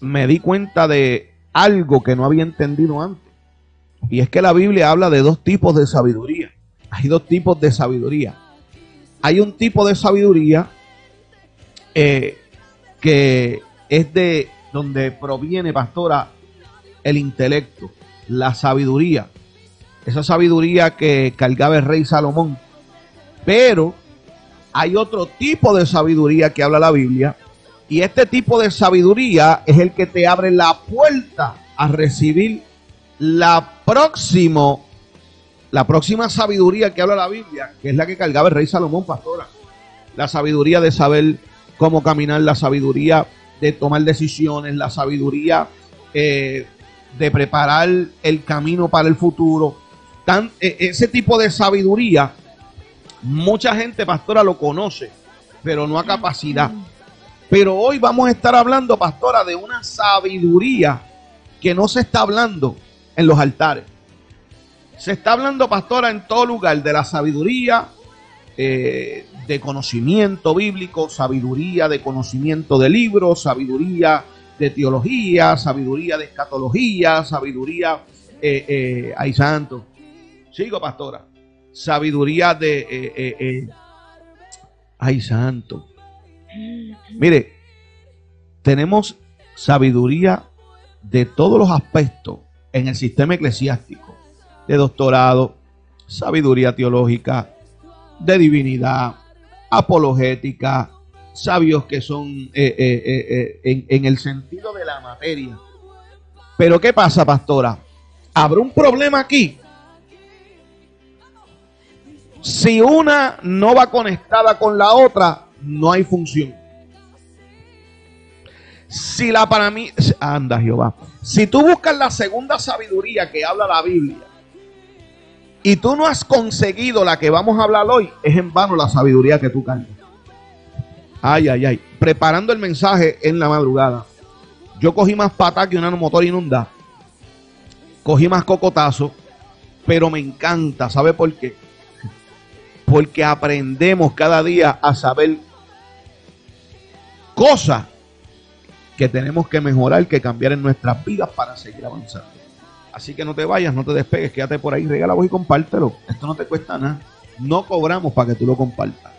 me di cuenta de algo que no había entendido antes. Y es que la Biblia habla de dos tipos de sabiduría. Hay dos tipos de sabiduría. Hay un tipo de sabiduría eh, que es de donde proviene, pastora, el intelecto, la sabiduría. Esa sabiduría que cargaba el rey Salomón. Pero hay otro tipo de sabiduría que habla la Biblia. Y este tipo de sabiduría es el que te abre la puerta a recibir la próximo, la próxima sabiduría que habla la Biblia, que es la que cargaba el rey Salomón, pastora. La sabiduría de saber cómo caminar, la sabiduría de tomar decisiones, la sabiduría eh, de preparar el camino para el futuro. Tan, e, ese tipo de sabiduría, mucha gente, pastora, lo conoce, pero no a capacidad. Pero hoy vamos a estar hablando, pastora, de una sabiduría que no se está hablando en los altares. Se está hablando, pastora, en todo lugar de la sabiduría eh, de conocimiento bíblico, sabiduría de conocimiento de libros, sabiduría de teología, sabiduría de escatología, sabiduría, eh, eh, ay santo, sigo pastora, sabiduría de, eh, ay santo. Mire, tenemos sabiduría de todos los aspectos en el sistema eclesiástico, de doctorado, sabiduría teológica, de divinidad, apologética, sabios que son eh, eh, eh, en, en el sentido de la materia. Pero ¿qué pasa, pastora? ¿Habrá un problema aquí? Si una no va conectada con la otra, no hay función. Si la para mí, anda Jehová, si tú buscas la segunda sabiduría que habla la Biblia y tú no has conseguido la que vamos a hablar hoy, es en vano la sabiduría que tú cargas. Ay, ay, ay. Preparando el mensaje en la madrugada, yo cogí más pata que una motor inunda. Cogí más cocotazo, pero me encanta. ¿Sabe por qué? Porque aprendemos cada día a saber cosas que tenemos que mejorar, que cambiar en nuestras vidas para seguir avanzando. Así que no te vayas, no te despegues, quédate por ahí, regala voz y compártelo. Esto no te cuesta nada. No cobramos para que tú lo compartas.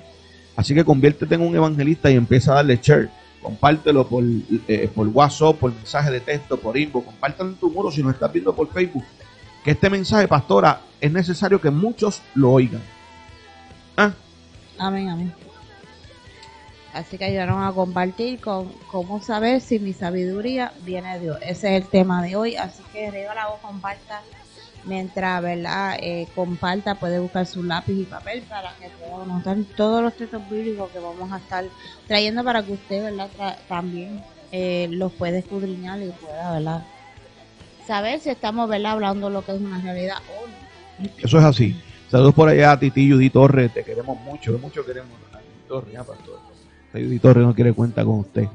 Así que conviértete en un evangelista y empieza a darle share. Compártelo por, eh, por WhatsApp, por mensaje de texto, por inbox. Compártelo en tu muro si nos estás viendo por Facebook. Que este mensaje, pastora, es necesario que muchos lo oigan. ¿Ah? Amén, amén. Así que ayudaron a compartir con cómo saber si mi sabiduría viene de Dios. Ese es el tema de hoy. Así que regala la voz, comparta. Mientras, ¿verdad? Eh, comparta, puede buscar su lápiz y papel para que anotar todos los textos bíblicos que vamos a estar trayendo para que usted, ¿verdad? También eh, los pueda escudriñar y pueda, ¿verdad? Saber si estamos, ¿verdad? Hablando lo que es una realidad o no. Eso es así. Saludos por allá a Titi Judy Torres. Te queremos mucho, mucho queremos a Titi Torres, ya, pastor. Judy Torres no quiere cuenta con usted.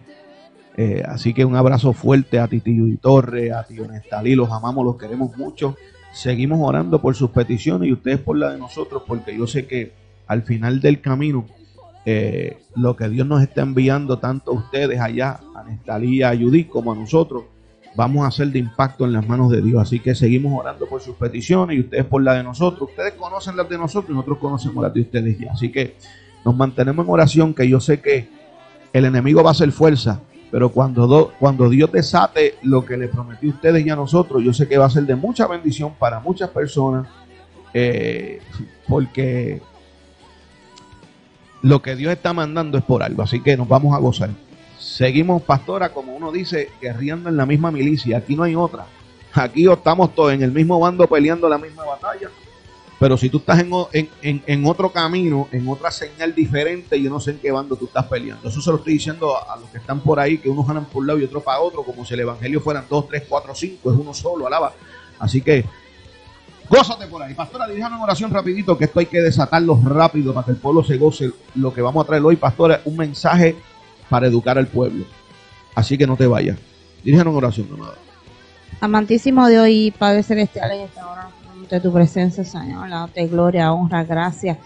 Eh, así que un abrazo fuerte a Titi Judy Torres, a Tío Nestalí. Los amamos, los queremos mucho. Seguimos orando por sus peticiones y ustedes por la de nosotros, porque yo sé que al final del camino, eh, lo que Dios nos está enviando, tanto a ustedes allá, a Nestalí, a Judith, como a nosotros, vamos a hacer de impacto en las manos de Dios. Así que seguimos orando por sus peticiones y ustedes por la de nosotros. Ustedes conocen las de nosotros y nosotros conocemos las de ustedes ya. Así que nos mantenemos en oración, que yo sé que el enemigo va a hacer fuerza, pero cuando, do- cuando Dios desate lo que le prometió a ustedes y a nosotros, yo sé que va a ser de mucha bendición para muchas personas, eh, porque lo que Dios está mandando es por algo, así que nos vamos a gozar. Seguimos, pastora, como uno dice, guerreando en la misma milicia, aquí no hay otra. Aquí estamos todos en el mismo bando peleando la misma batalla. Pero si tú estás en, en- en- en otro camino, en otra señal diferente, yo no sé en qué bando tú estás peleando. Eso se lo estoy diciendo a, los que están por ahí, que unos ganan por un lado y otros para otro, como si el evangelio fueran dos, tres, cuatro, cinco, es uno solo, alaba. Así que, gózate por ahí. Pastora, diríjanos en oración rapidito, que esto hay que desatarlo rápido para que el pueblo se goce. Lo que vamos a traer hoy, pastora, un mensaje para educar al pueblo. Así que no te vayas. Diríjanos en oración, amado. Amantísimo Dios y Padre Celestial, en esta hora, ante tu presencia, Señor, dándote gloria, honra, gracias.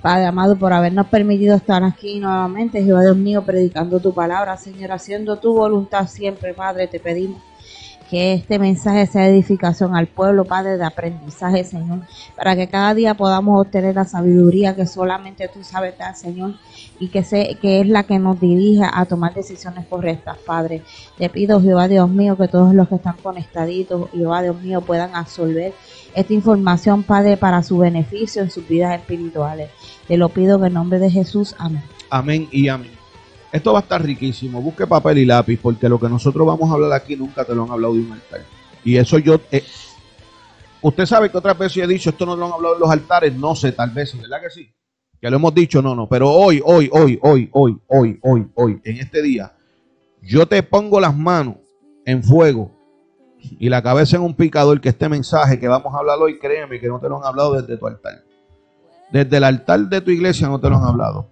Padre amado, por habernos permitido estar aquí nuevamente, Jehová Dios mío, predicando tu palabra, Señor, haciendo tu voluntad siempre, Padre, te pedimos que este mensaje sea edificación al pueblo, Padre, de aprendizaje, Señor, para que cada día podamos obtener la sabiduría que solamente tú sabes dar, Señor, y que, sé, que es la que nos dirige a tomar decisiones correctas, Padre. Te pido, Jehová Dios mío, que todos los que están conectaditos, Jehová Dios mío, puedan absorber esta información, Padre, para su beneficio en sus vidas espirituales. Te lo pido en el nombre de Jesús. Amén. Amén y amén. Esto va a estar riquísimo. Busque papel y lápiz porque lo que nosotros vamos a hablar aquí nunca te lo han hablado de un altar. Y eso yo... Eh, usted sabe que otras veces he dicho, esto no lo han hablado en los altares. No sé, tal vez, ¿verdad que sí? Que lo hemos dicho, no, no. Pero hoy, hoy, hoy, hoy, hoy, hoy, hoy, hoy, en este día, yo te pongo las manos en fuego y la cabeza en un picador que este mensaje que vamos a hablar hoy, créeme que no te lo han hablado desde tu altar. Desde el altar de tu iglesia no te lo han hablado.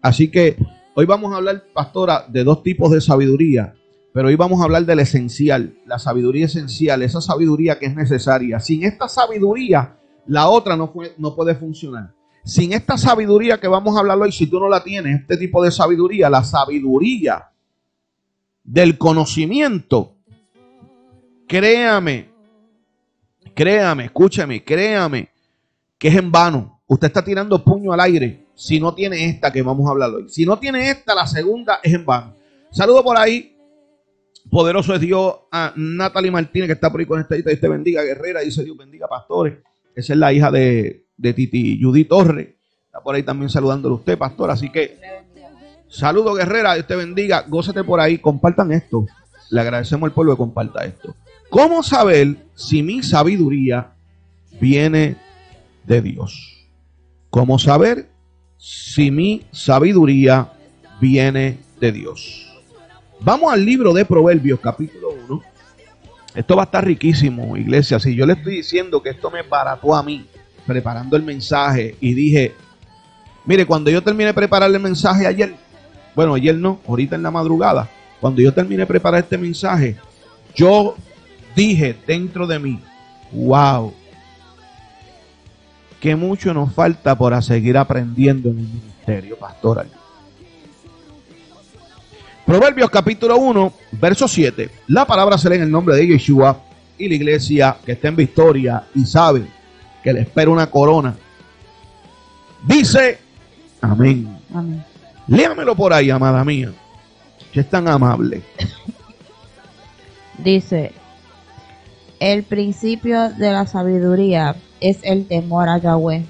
Así que hoy vamos a hablar, pastora, de dos tipos de sabiduría, pero hoy vamos a hablar del esencial, la sabiduría esencial, esa sabiduría que es necesaria. Sin esta sabiduría, la otra no, no puede funcionar. Sin esta sabiduría que vamos a hablar hoy, si tú no la tienes, este tipo de sabiduría, la sabiduría del conocimiento, créame, créame, escúchame, créame, que es en vano. Usted está tirando puño al aire si no tiene esta que vamos a hablar hoy. Si no tiene esta, la segunda es en vano. Saludo por ahí. Poderoso es Dios a Natalie Martínez, que está por ahí con esta Dios te bendiga, guerrera. Dice Dios bendiga, pastores. Esa es la hija de, de Titi Judy Torres. Está por ahí también saludándole a usted, pastor. Así que, saludo, guerrera. Dios te bendiga. Gózate por ahí. Compartan esto. Le agradecemos al pueblo que comparta esto. ¿Cómo saber si mi sabiduría viene de Dios? ¿Cómo saber si mi sabiduría viene de Dios? Vamos al libro de Proverbios, capítulo 1. Esto va a estar riquísimo, iglesia. Si yo le estoy diciendo que esto me barató a mí, preparando el mensaje, y dije, mire, cuando yo terminé de preparar el mensaje ayer, bueno, ayer no, ahorita en la madrugada, cuando yo terminé de preparar este mensaje, yo dije dentro de mí, wow, que mucho nos falta para seguir aprendiendo en el ministerio pastoral. Proverbios capítulo 1, verso 7. La palabra será en el nombre de Yeshua y la iglesia que está en victoria y sabe que le espera una corona. Dice, amén. amén. Léamelo por ahí, amada mía, que es tan amable. Dice, el principio de la sabiduría es el temor a Yahweh,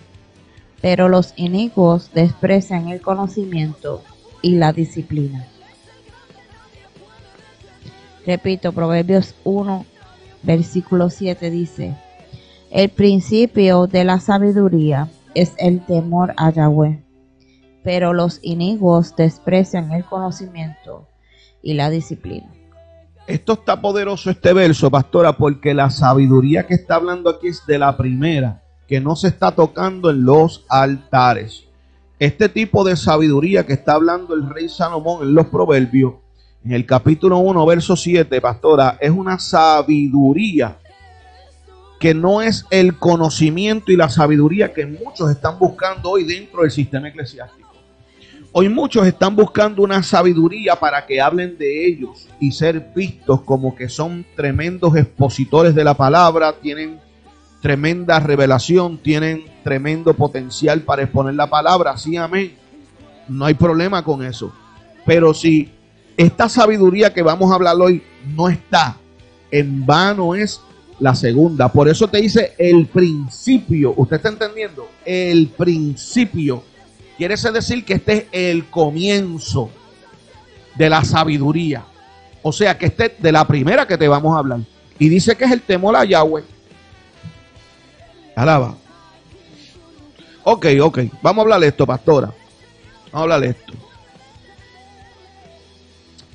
pero los inicuos desprecian el conocimiento y la disciplina. Repito, Proverbios 1, versículo 7 dice, el principio de la sabiduría es el temor a Yahweh, pero los inicuos desprecian el conocimiento y la disciplina. Esto está poderoso este verso, pastora, porque la sabiduría que está hablando aquí es de la primera, que no se está tocando en los altares. Este tipo de sabiduría que está hablando el rey Salomón en los proverbios, en el capítulo 1, verso 7, pastora, es una sabiduría que no es el conocimiento y la sabiduría que muchos están buscando hoy dentro del sistema eclesiástico. Hoy muchos están buscando una sabiduría para que hablen de ellos y ser vistos como que son tremendos expositores de la palabra, tienen tremenda revelación, tienen tremendo potencial para exponer la palabra. Sí, amén. No hay problema con eso. Pero si esta sabiduría que vamos a hablar hoy no está, en vano es la segunda. Por eso te dice el principio. ¿Usted está entendiendo? El principio Quiere decir que este es el comienzo de la sabiduría. O sea, que este es de la primera que te vamos a hablar. Y dice que es el temor a Yahweh. Alaba. Ok, ok. Vamos a hablar de esto, pastora. Vamos a hablar de esto.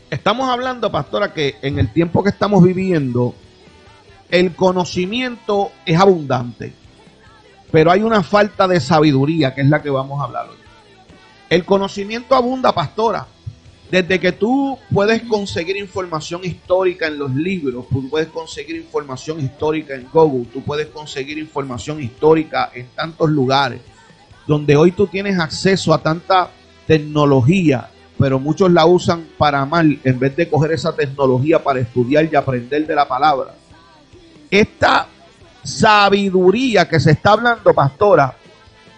Estamos hablando, pastora, que en el tiempo que estamos viviendo, el conocimiento es abundante. Pero hay una falta de sabiduría, que es la que vamos a hablar hoy. El conocimiento abunda, pastora. Desde que tú puedes conseguir información histórica en los libros, tú puedes conseguir información histórica en Google, tú puedes conseguir información histórica en tantos lugares. donde hoy tú tienes acceso a tanta tecnología, pero muchos la usan para mal en vez de coger esa tecnología para estudiar y aprender de la palabra. Esta sabiduría que se está hablando, pastora,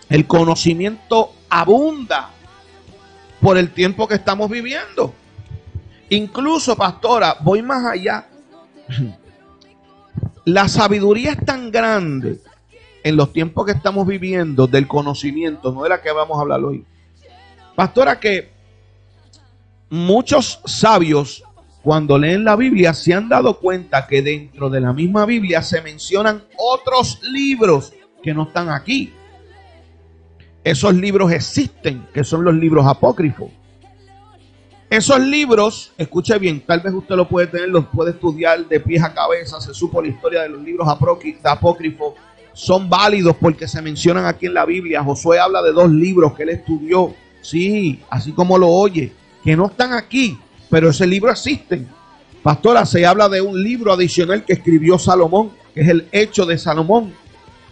el conocimiento abunda por el tiempo que estamos viviendo. Incluso, pastora, voy más allá. La sabiduría es tan grande en los tiempos que estamos viviendo del conocimiento, no de la que vamos a hablar hoy. Pastora, que muchos sabios cuando leen la Biblia se han dado cuenta que dentro de la misma Biblia se mencionan otros libros que no están aquí. Esos libros existen, que son los libros apócrifos. Esos libros, escuche bien, tal vez usted lo puede tener, los puede estudiar de pies a cabeza, se supo la historia de los libros apócrifos, son válidos porque se mencionan aquí en la Biblia. Josué habla de dos libros que él estudió, sí, así como lo oye, que no están aquí, pero ese libro existe. Pastora, se habla de un libro adicional que escribió Salomón, que es el Hecho de Salomón.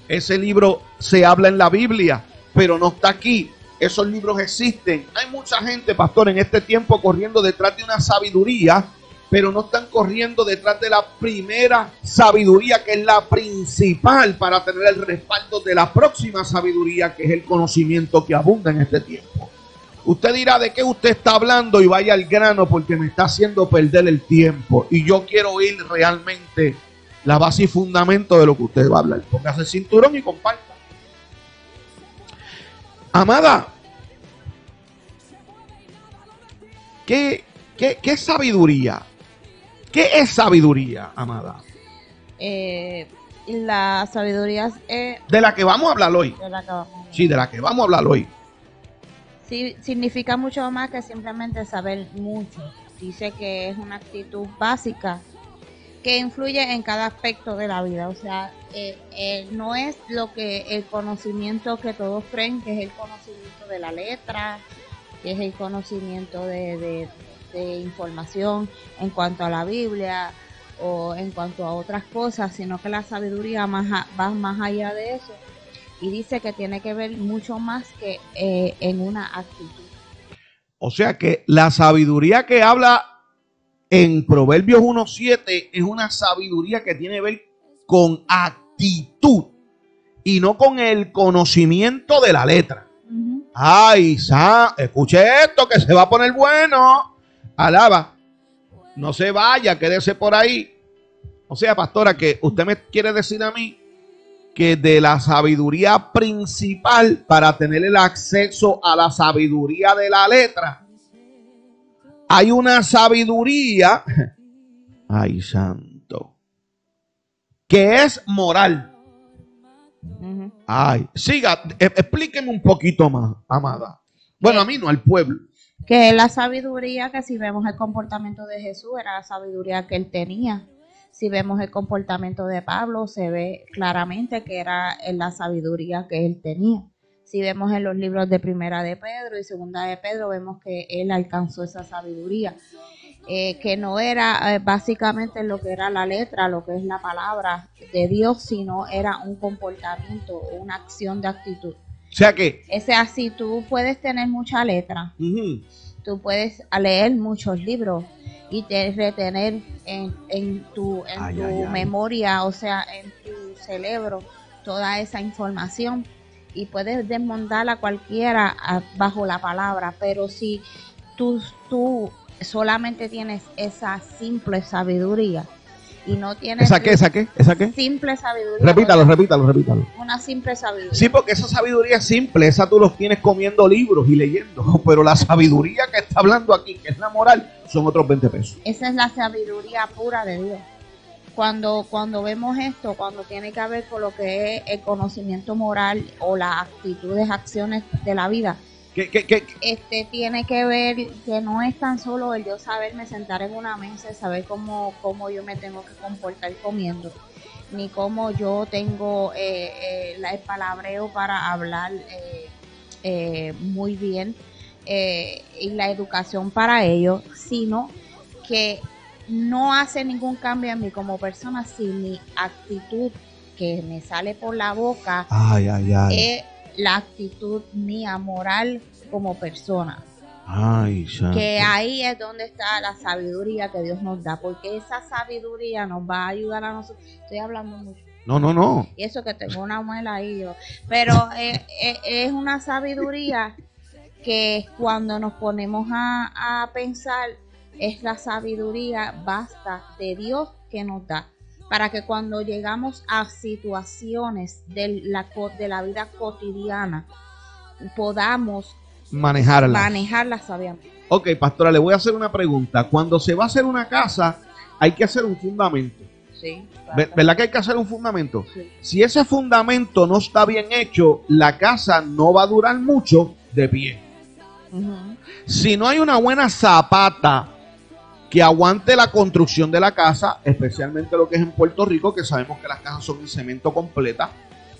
Ese libro se habla en la Biblia pero no está aquí. Esos libros existen. Hay mucha gente, pastor, en este tiempo corriendo detrás de una sabiduría, pero no están corriendo detrás de la primera sabiduría, que es la principal para tener el respaldo de la próxima sabiduría, que es el conocimiento que abunda en este tiempo. Usted dirá de qué usted está hablando y vaya al grano porque me está haciendo perder el tiempo. Y yo quiero oír realmente la base y fundamento de lo que usted va a hablar. Póngase el cinturón y comparte. Amada, ¿qué, qué, sabiduría? ¿Qué es sabiduría, amada? Eh, la sabiduría es... De la que vamos a hablar hoy. Sí, de la que vamos a hablar hoy. Sí, significa mucho más que simplemente saber mucho. Dice que es una actitud básica que influye en cada aspecto de la vida. O sea, eh, eh, no es lo que el conocimiento que todos creen que es el conocimiento de la letra, que es el conocimiento de, información en cuanto a la Biblia o en cuanto a otras cosas, sino que la sabiduría va más allá de eso y dice que tiene que ver mucho más que eh, en una actitud. O sea que la sabiduría que habla en Proverbios 1.7 es una sabiduría que tiene que ver con actitud y no con el conocimiento de la letra. Ay, sa, escuche esto que se va a poner bueno. Alaba. No se vaya, quédese por ahí. O sea, pastora, que usted me quiere decir a mí que de la sabiduría principal para tener el acceso a la sabiduría de la letra, hay una sabiduría, ay santo, que es moral. Ay, siga, e, explíqueme un poquito más, amada. Bueno, a mí no, al pueblo. Que la sabiduría, que si vemos el comportamiento de Jesús, era la sabiduría que él tenía. Si vemos el comportamiento de Pablo, se ve claramente que era la sabiduría que él tenía. Si vemos en los libros de Primera de Pedro y Segunda de Pedro, vemos que él alcanzó esa sabiduría, eh, que no era eh, básicamente lo que era la letra, lo que es la palabra de Dios, sino era un comportamiento, una acción de actitud. O sea que... Ese así, tú puedes tener mucha letra, tú puedes leer muchos libros y te retener en, en tu, en tu memoria, o sea, en tu cerebro, toda esa información y puedes desmontar a cualquiera bajo la palabra, pero si tú, tú solamente tienes esa simple sabiduría y no tienes... ¿Esa qué? ¿Esa qué? ¿Esa qué? Simple sabiduría. Repítalo, repítalo, repítalo. Una simple sabiduría. Sí, porque esa sabiduría simple, esa tú los tienes comiendo libros y leyendo, pero la sabiduría que está hablando aquí, que es la moral, son otros 20 pesos. Esa es la sabiduría pura de Dios cuando, cuando vemos esto, cuando tiene que ver con lo que es el conocimiento moral o las actitudes, acciones de la vida, este tiene que ver que no es tan solo el yo saberme sentar en una mesa y saber cómo, cómo yo me tengo que comportar comiendo, ni cómo yo tengo eh, eh, el palabreo para hablar eh, muy bien y la educación para ello, sino que no hace ningún cambio en mí como persona si mi actitud que me sale por la boca ay, ay, ay. es la actitud mía moral como persona. Ay, que ahí es donde está la sabiduría que Dios nos da, porque esa sabiduría nos va a ayudar a nosotros. Estoy hablando mucho. No, no, no. Y eso que tengo una muela ahí, yo. pero eh, eh, es una sabiduría que cuando nos ponemos a, a pensar es la sabiduría basta de Dios que nos da para que cuando llegamos a situaciones de la, de la vida cotidiana podamos manejarla. Manejarla sabiamente. Ok, pastora, le voy a hacer una pregunta. Cuando se va a hacer una casa, hay que hacer un fundamento. Sí. ¿Verdad que hay que hacer un fundamento? Si ese fundamento no está bien hecho, la casa no va a durar mucho de pie. Si no hay una buena zapata que aguante la construcción de la casa, especialmente lo que es en Puerto Rico, que sabemos que las casas son en cemento completa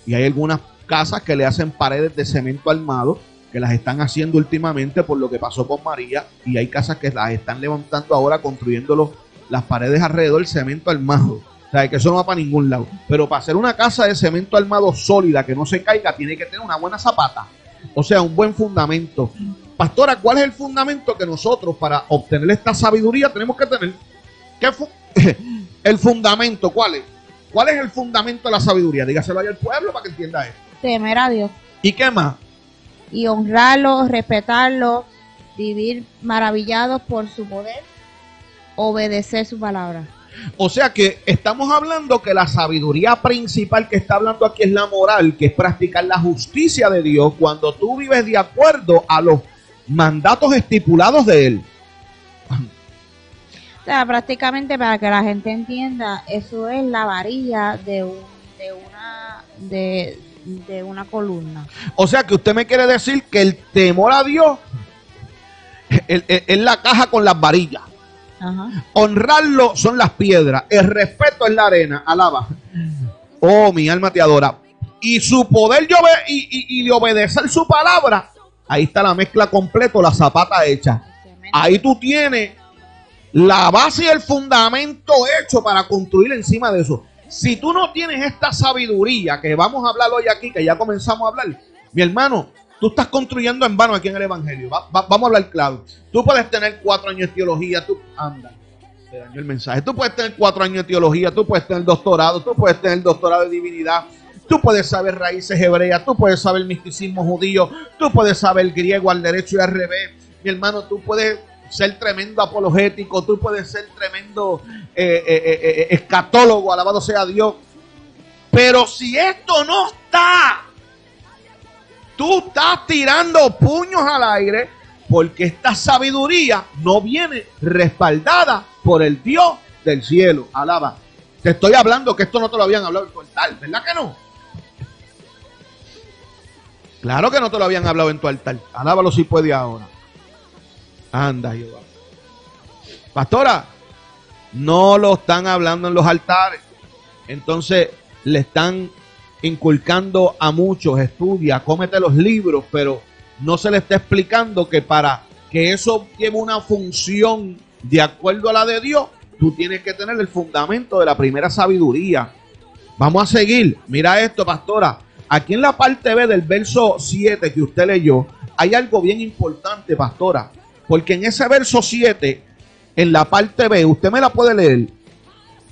y hay algunas casas que le hacen paredes de cemento armado, que las están haciendo últimamente por lo que pasó con María, y hay casas que las están levantando ahora construyendo las paredes alrededor del cemento armado. O sea, que eso no va para ningún lado. Pero para hacer una casa de cemento armado sólida que no se caiga, tiene que tener una buena zapata. O sea, un buen fundamento. Pastora, ¿cuál es el fundamento que nosotros para obtener esta sabiduría tenemos que tener? ¿Qué el fundamento, ¿cuál es? ¿Cuál es el fundamento de la sabiduría? Dígaselo ahí al pueblo para que entienda esto. Temer a Dios. ¿Y qué más? Y honrarlo, respetarlo, vivir maravillados por su poder, obedecer su palabra. O sea que estamos hablando que la sabiduría principal que está hablando aquí es la moral, que es practicar la justicia de Dios cuando tú vives de acuerdo a los mandatos estipulados de Él. O sea, prácticamente para que la gente entienda, eso es la varilla de, de una de, de una columna. O sea que usted me quiere decir que el temor a Dios es la caja con las varillas. Honrarlo son las piedras. El respeto es la arena. Alaba. Oh, mi alma te adora. Y su poder y, y, obedecer su palabra. Ahí está la mezcla completa, la zapata hecha. Ahí tú tienes la base y el fundamento hecho para construir encima de eso. Si tú no tienes esta sabiduría que vamos a hablar hoy aquí, que ya comenzamos a hablar, mi hermano, Tú estás construyendo en vano aquí en el Evangelio. vamos a hablar claro. Tú puedes tener cuatro años de teología. Tú, anda, te daño el mensaje. Tú puedes tener cuatro años de teología. Tú puedes tener doctorado. Tú puedes tener doctorado de divinidad. Tú puedes saber raíces hebreas. Tú puedes saber misticismo judío. Tú puedes saber griego al derecho y al revés. Mi hermano, tú puedes ser tremendo apologético. Tú puedes ser tremendo eh, eh, eh, escatólogo. Alabado sea Dios. Pero si esto no está Tú estás tirando puños al aire porque esta sabiduría no viene respaldada por el Dios del cielo. Alaba. Te estoy hablando que esto no te lo habían hablado ¿verdad que no? Claro que no te lo habían hablado en tu altar. Alábalo si puede ahora. Anda, Jehová. Pastora, no lo están hablando en los altares. Entonces le están inculcando a muchos, estudia, cómete los libros, pero no se le está explicando que para que eso lleve una función de acuerdo a la de Dios, tú tienes que tener el fundamento de la primera sabiduría. Vamos a seguir. Mira esto, pastora. Aquí en la parte B del verso 7 que usted leyó, hay algo bien importante, pastora. Porque en ese verso 7, en la parte B, usted me la puede leer.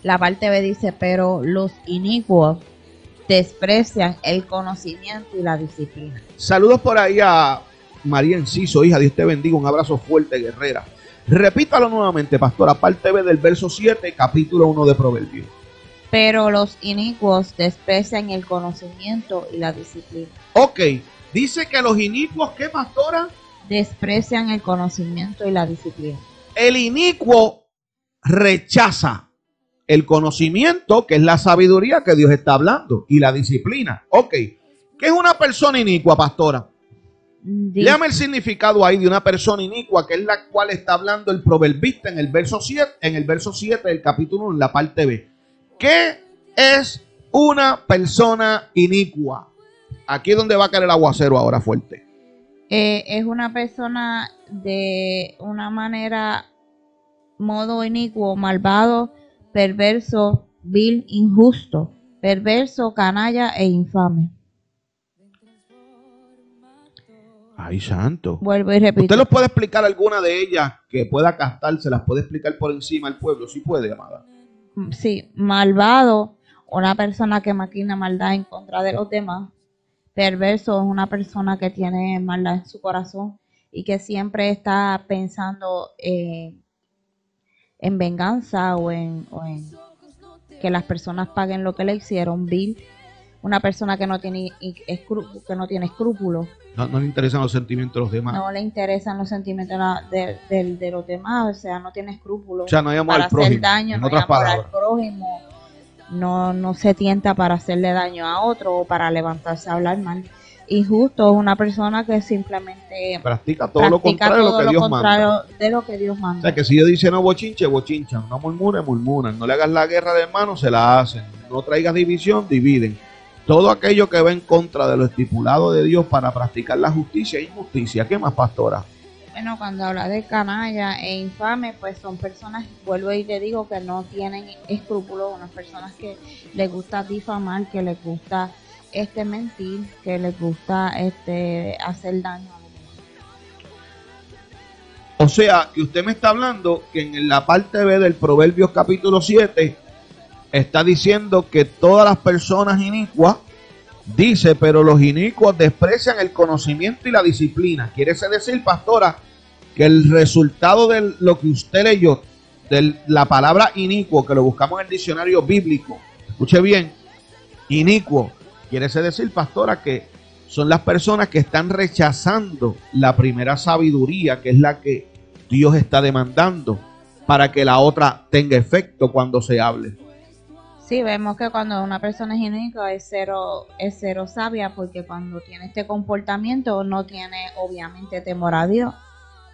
La parte B dice, pero los inicuos desprecian el conocimiento y la disciplina. Saludos por ahí a María Enciso, hija, Dios te bendiga, un abrazo fuerte, guerrera. Repítalo nuevamente, pastora, parte B del verso 7, capítulo 1 de Proverbios. Pero los inicuos desprecian el conocimiento y la disciplina. Ok, dice que los inicuos, ¿qué, pastora? Desprecian el conocimiento y la disciplina. El inicuo rechaza el conocimiento, que es la sabiduría que Dios está hablando, y la disciplina. Ok, ¿qué es una persona inicua, pastora? Léame el significado ahí de una persona inicua, que es la cual está hablando el proverbista en el verso 7, en el verso 7 del capítulo 1, en la parte B. ¿Qué es una persona inicua? Aquí es donde va a caer el aguacero ahora fuerte. Eh, es una persona de una manera, modo inicuo, malvado, perverso, vil, injusto, perverso, canalla e infame. Ay, santo. Vuelvo y repito. ¿Usted nos puede explicar alguna de ellas que pueda captar? ¿Se las puede explicar por encima al pueblo? Sí puede, amada. Sí, malvado, una persona que maquina maldad en contra de los demás. Perverso es una persona que tiene maldad en su corazón y que siempre está pensando eh, en venganza o en, o en que las personas paguen lo que le hicieron. Bill, una persona que no tiene, que no tiene escrúpulos. No, no le interesan los sentimientos de los demás. no le interesan los sentimientos de, de- de los demás, o sea, no tiene escrúpulos o sea, no hay amor para al prójimo. hacer daño, en no hay otras al prójimo, no, no se tienta para hacerle daño a otro o para levantarse a hablar mal. Injusto es una persona que simplemente Practica todo lo practica contrario de lo que lo Dios contrario manda. de lo que Dios O sea, que si Dios dice no bochinche, bochinchan. No murmure, murmuran. No le hagas la guerra de hermanos, se la hacen. No traigas división, dividen. Todo aquello que va en contra de lo estipulado de Dios para practicar la justicia e injusticia. ¿Qué más, pastora? Bueno, cuando habla de canalla e infame, pues son personas, vuelvo y te digo, que no tienen escrúpulos, unas personas que les gusta difamar, que les gusta este mentir, que les gusta este hacer daño a los demás. O sea, que usted me está hablando que en la parte B del Proverbios capítulo 7 está diciendo que todas las personas inicuas, dice, pero los inicuos desprecian el conocimiento y la disciplina. Quiere decir, pastora, que el resultado de lo que usted leyó, de la palabra inicuo, que lo buscamos en el diccionario bíblico, escuche bien, inicuo, quiere decir, pastora, que son las personas que están rechazando la primera sabiduría, que es la que Dios está demandando, para que la otra tenga efecto cuando se hable. Sí, vemos que cuando una persona es inicua es cero, es cero sabia, porque cuando tiene este comportamiento no tiene obviamente temor a Dios.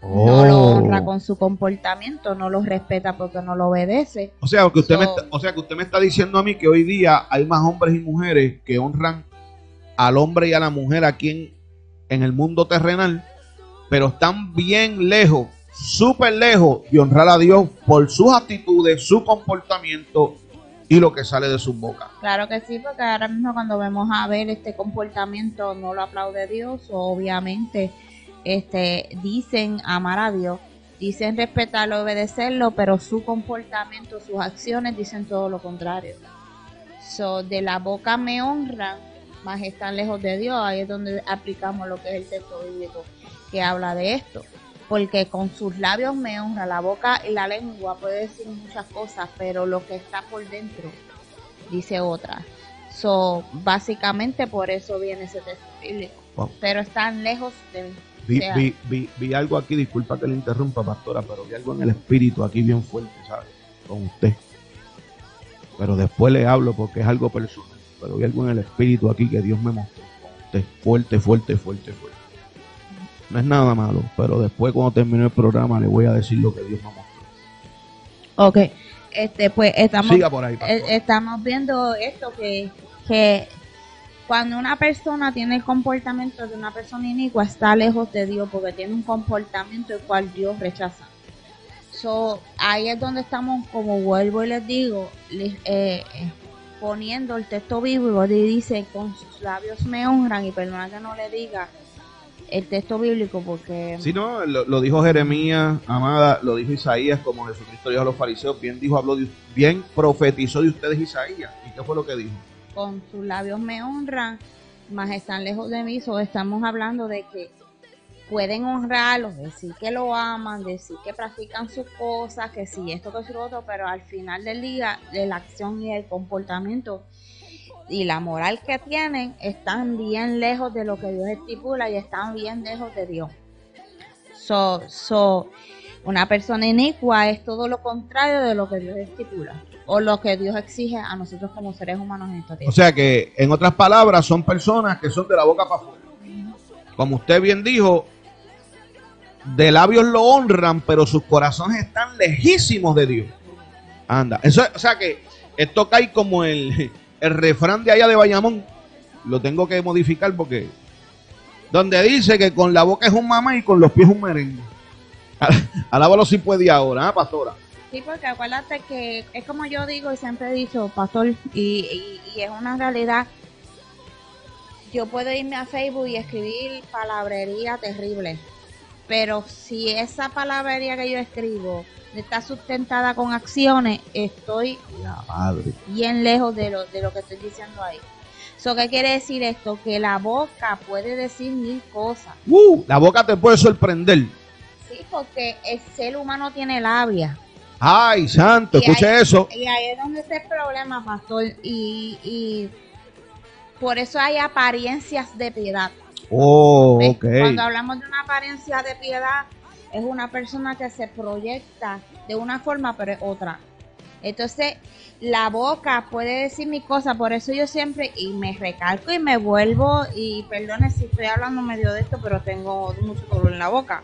No lo Oh. honra con su comportamiento, no lo respeta porque no lo obedece. O sea, que usted me está, o sea, que usted me está diciendo a mí que hoy día hay más hombres y mujeres que honran al hombre y a la mujer aquí en, en el mundo terrenal, pero están bien lejos, súper lejos de honrar a Dios por sus actitudes, su comportamiento y lo que sale de sus bocas. Claro que sí, porque ahora mismo cuando vemos a ver este comportamiento no lo aplaude Dios, obviamente este dicen amar a Dios, dicen respetarlo, obedecerlo, pero su comportamiento, sus acciones dicen todo lo contrario. So, de la boca me honran, más están lejos de Dios. Ahí es donde aplicamos lo que es el texto bíblico que habla de esto. Porque con sus labios me honra, la boca y la lengua puede decir muchas cosas, pero lo que está por dentro dice otra. So, básicamente por eso viene ese texto bíblico. Wow. Pero están lejos de mí. Vi, sea, vi, vi, vi algo aquí, disculpa que le interrumpa, pastora, pero vi algo en el espíritu aquí bien fuerte, ¿sabes? Con usted. Pero después le hablo porque es algo personal. Pero vi algo en el espíritu aquí que Dios me mostró con usted. Fuerte, fuerte, fuerte, fuerte. No es nada malo, pero después cuando termine el programa le voy a decir lo que Dios me mostró. Ok, este, pues estamos, Siga por ahí, eh, estamos viendo esto que, que cuando una persona tiene el comportamiento de una persona inicua está lejos de Dios porque tiene un comportamiento el cual Dios rechaza. So, ahí es donde estamos, como vuelvo y les digo, les- eh, eh, poniendo el texto bíblico y dice, con sus labios me honran y perdona que no le diga el texto bíblico porque... Si no, lo, lo dijo Jeremías, amada, lo dijo Isaías, como Jesucristo dijo a los fariseos, bien dijo, habló de, bien profetizó de ustedes Isaías. ¿Y qué fue lo que dijo? con sus labios me honran, más están lejos de mí. So, estamos hablando de que pueden honrarlo, decir que lo aman, decir que practican sus cosas, que si esto, que si lo otro, pero al final del día, de la acción y el comportamiento y la moral que tienen están bien lejos de lo que Dios estipula y están bien lejos de Dios. So, so, una persona inicua es todo lo contrario de lo que Dios estipula o lo que Dios exige a nosotros como seres humanos en esta tierra. O sea que, en otras palabras, son personas que son de la boca para afuera. Como usted bien dijo, de labios lo honran, pero sus corazones están lejísimos de Dios. Anda. Eso, o sea que esto cae como el, el refrán de allá de Bayamón. Lo tengo que modificar porque. Donde dice que con la boca es un mamá y con los pies un merengue. Alábalo si puede ahora, ¿ah, pastora? Sí, porque acuérdate que es como yo digo y siempre he dicho, pastor, y, y- y es una realidad. yo puedo irme a Facebook y escribir palabrería terrible. Pero si esa palabrería que yo escribo está sustentada con acciones, estoy bien lejos de lo, de lo que estoy diciendo ahí. So, ¿Qué quiere decir esto? Que la boca puede decir mil cosas. Uh, la boca te puede sorprender. Sí, porque el ser humano tiene labia. Ay, santo, escuche eso. Y ahí es donde está el problema, pastor. Y, y por eso hay apariencias de piedad. Oh, Cuando hablamos de una apariencia de piedad, es una persona que se proyecta de una forma, pero es otra. Entonces, la boca puede decir mi cosa, por eso yo siempre, y me recalco y me vuelvo, y perdone si estoy hablando medio de esto, pero tengo mucho dolor en la boca.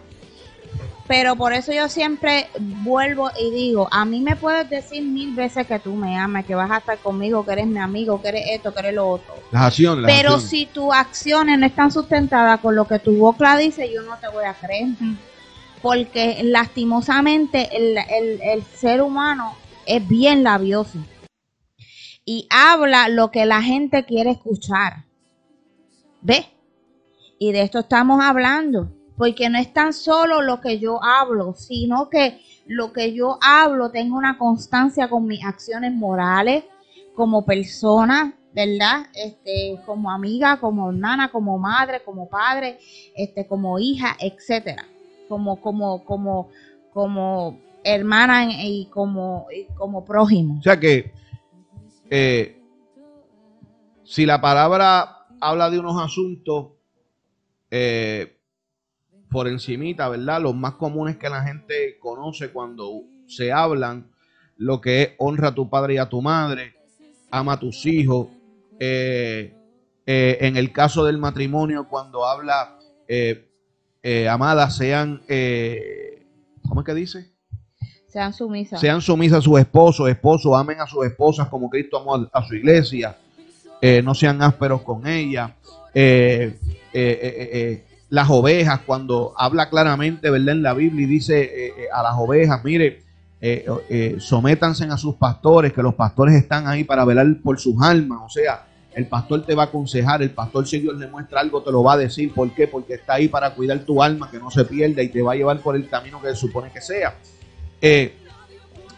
Pero por eso yo siempre vuelvo y digo, a mí me puedes decir mil veces que tú me amas, que vas a estar conmigo, que eres mi amigo, que eres esto, que eres lo otro. Las acciones. Pero si tus acciones no están sustentadas con lo que tu boca dice, yo no te voy a creer. Porque lastimosamente el, el ser humano es bien labioso. Y habla lo que la gente quiere escuchar. ¿Ve? Y de esto estamos hablando porque no es tan solo lo que yo hablo, sino que lo que yo hablo tengo una constancia con mis acciones morales como persona, ¿verdad? Este, como amiga, como hermana, como madre, como padre, este, como hija, etcétera, como, como, como, como hermana y como, como prójimo. O sea que eh, si la palabra habla de unos asuntos eh, por encimita, ¿verdad? Los más comunes que la gente conoce cuando se hablan, lo que es honra a tu padre y a tu madre, ama a tus hijos. Eh, eh, en el caso del matrimonio, cuando habla, eh, amadas, sean, ¿cómo es que dice? Sean sumisas. Sean sumisas a sus esposos, esposos, amen a sus esposas como Cristo amó a, su iglesia, no sean ásperos con ella. eh, las ovejas, cuando habla claramente, ¿verdad? En la Biblia y dice eh, eh, a las ovejas, mire, eh, sométanse a sus pastores, que los pastores están ahí para velar por sus almas. O sea, el pastor te va a aconsejar, el pastor si Dios le muestra algo te lo va a decir. ¿Por qué? Porque está ahí para cuidar tu alma, que no se pierda y te va a llevar por el camino que se supone que sea.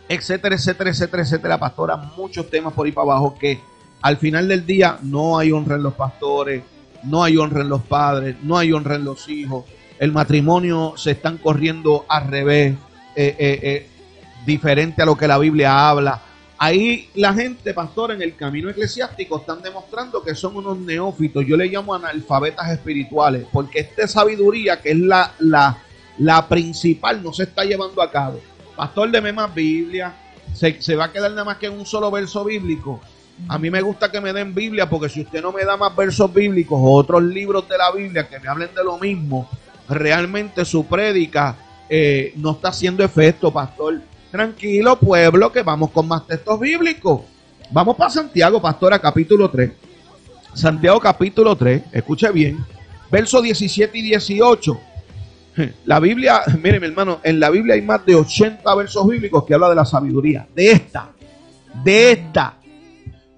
etcétera, etcétera, etcétera, etcétera, pastora, muchos temas por ahí para abajo que al final del día no hay honra en los pastores, no hay honra en los padres, no hay honra en los hijos, el matrimonio se están corriendo al revés, eh, eh, eh, diferente a lo que la Biblia habla. Ahí la gente, pastor, en el camino eclesiástico están demostrando que son unos neófitos, yo le llamo analfabetas espirituales, porque esta sabiduría, que es la, la, la principal, no se está llevando a cabo. Pastor, deme más Biblia, se, se va a quedar nada más que en un solo verso bíblico. A mí me gusta que me den Biblia porque si usted no me da más versos bíblicos o otros libros de la Biblia que me hablen de lo mismo, realmente su prédica eh, no está haciendo efecto, pastor. Tranquilo, pueblo, que vamos con más textos bíblicos. Vamos para Santiago, pastora, capítulo 3. Santiago capítulo 3, escuche bien, versos 17 y 18. La Biblia, mire mi hermano, en la Biblia hay más de 80 versos bíblicos que habla de la sabiduría. De esta, de esta,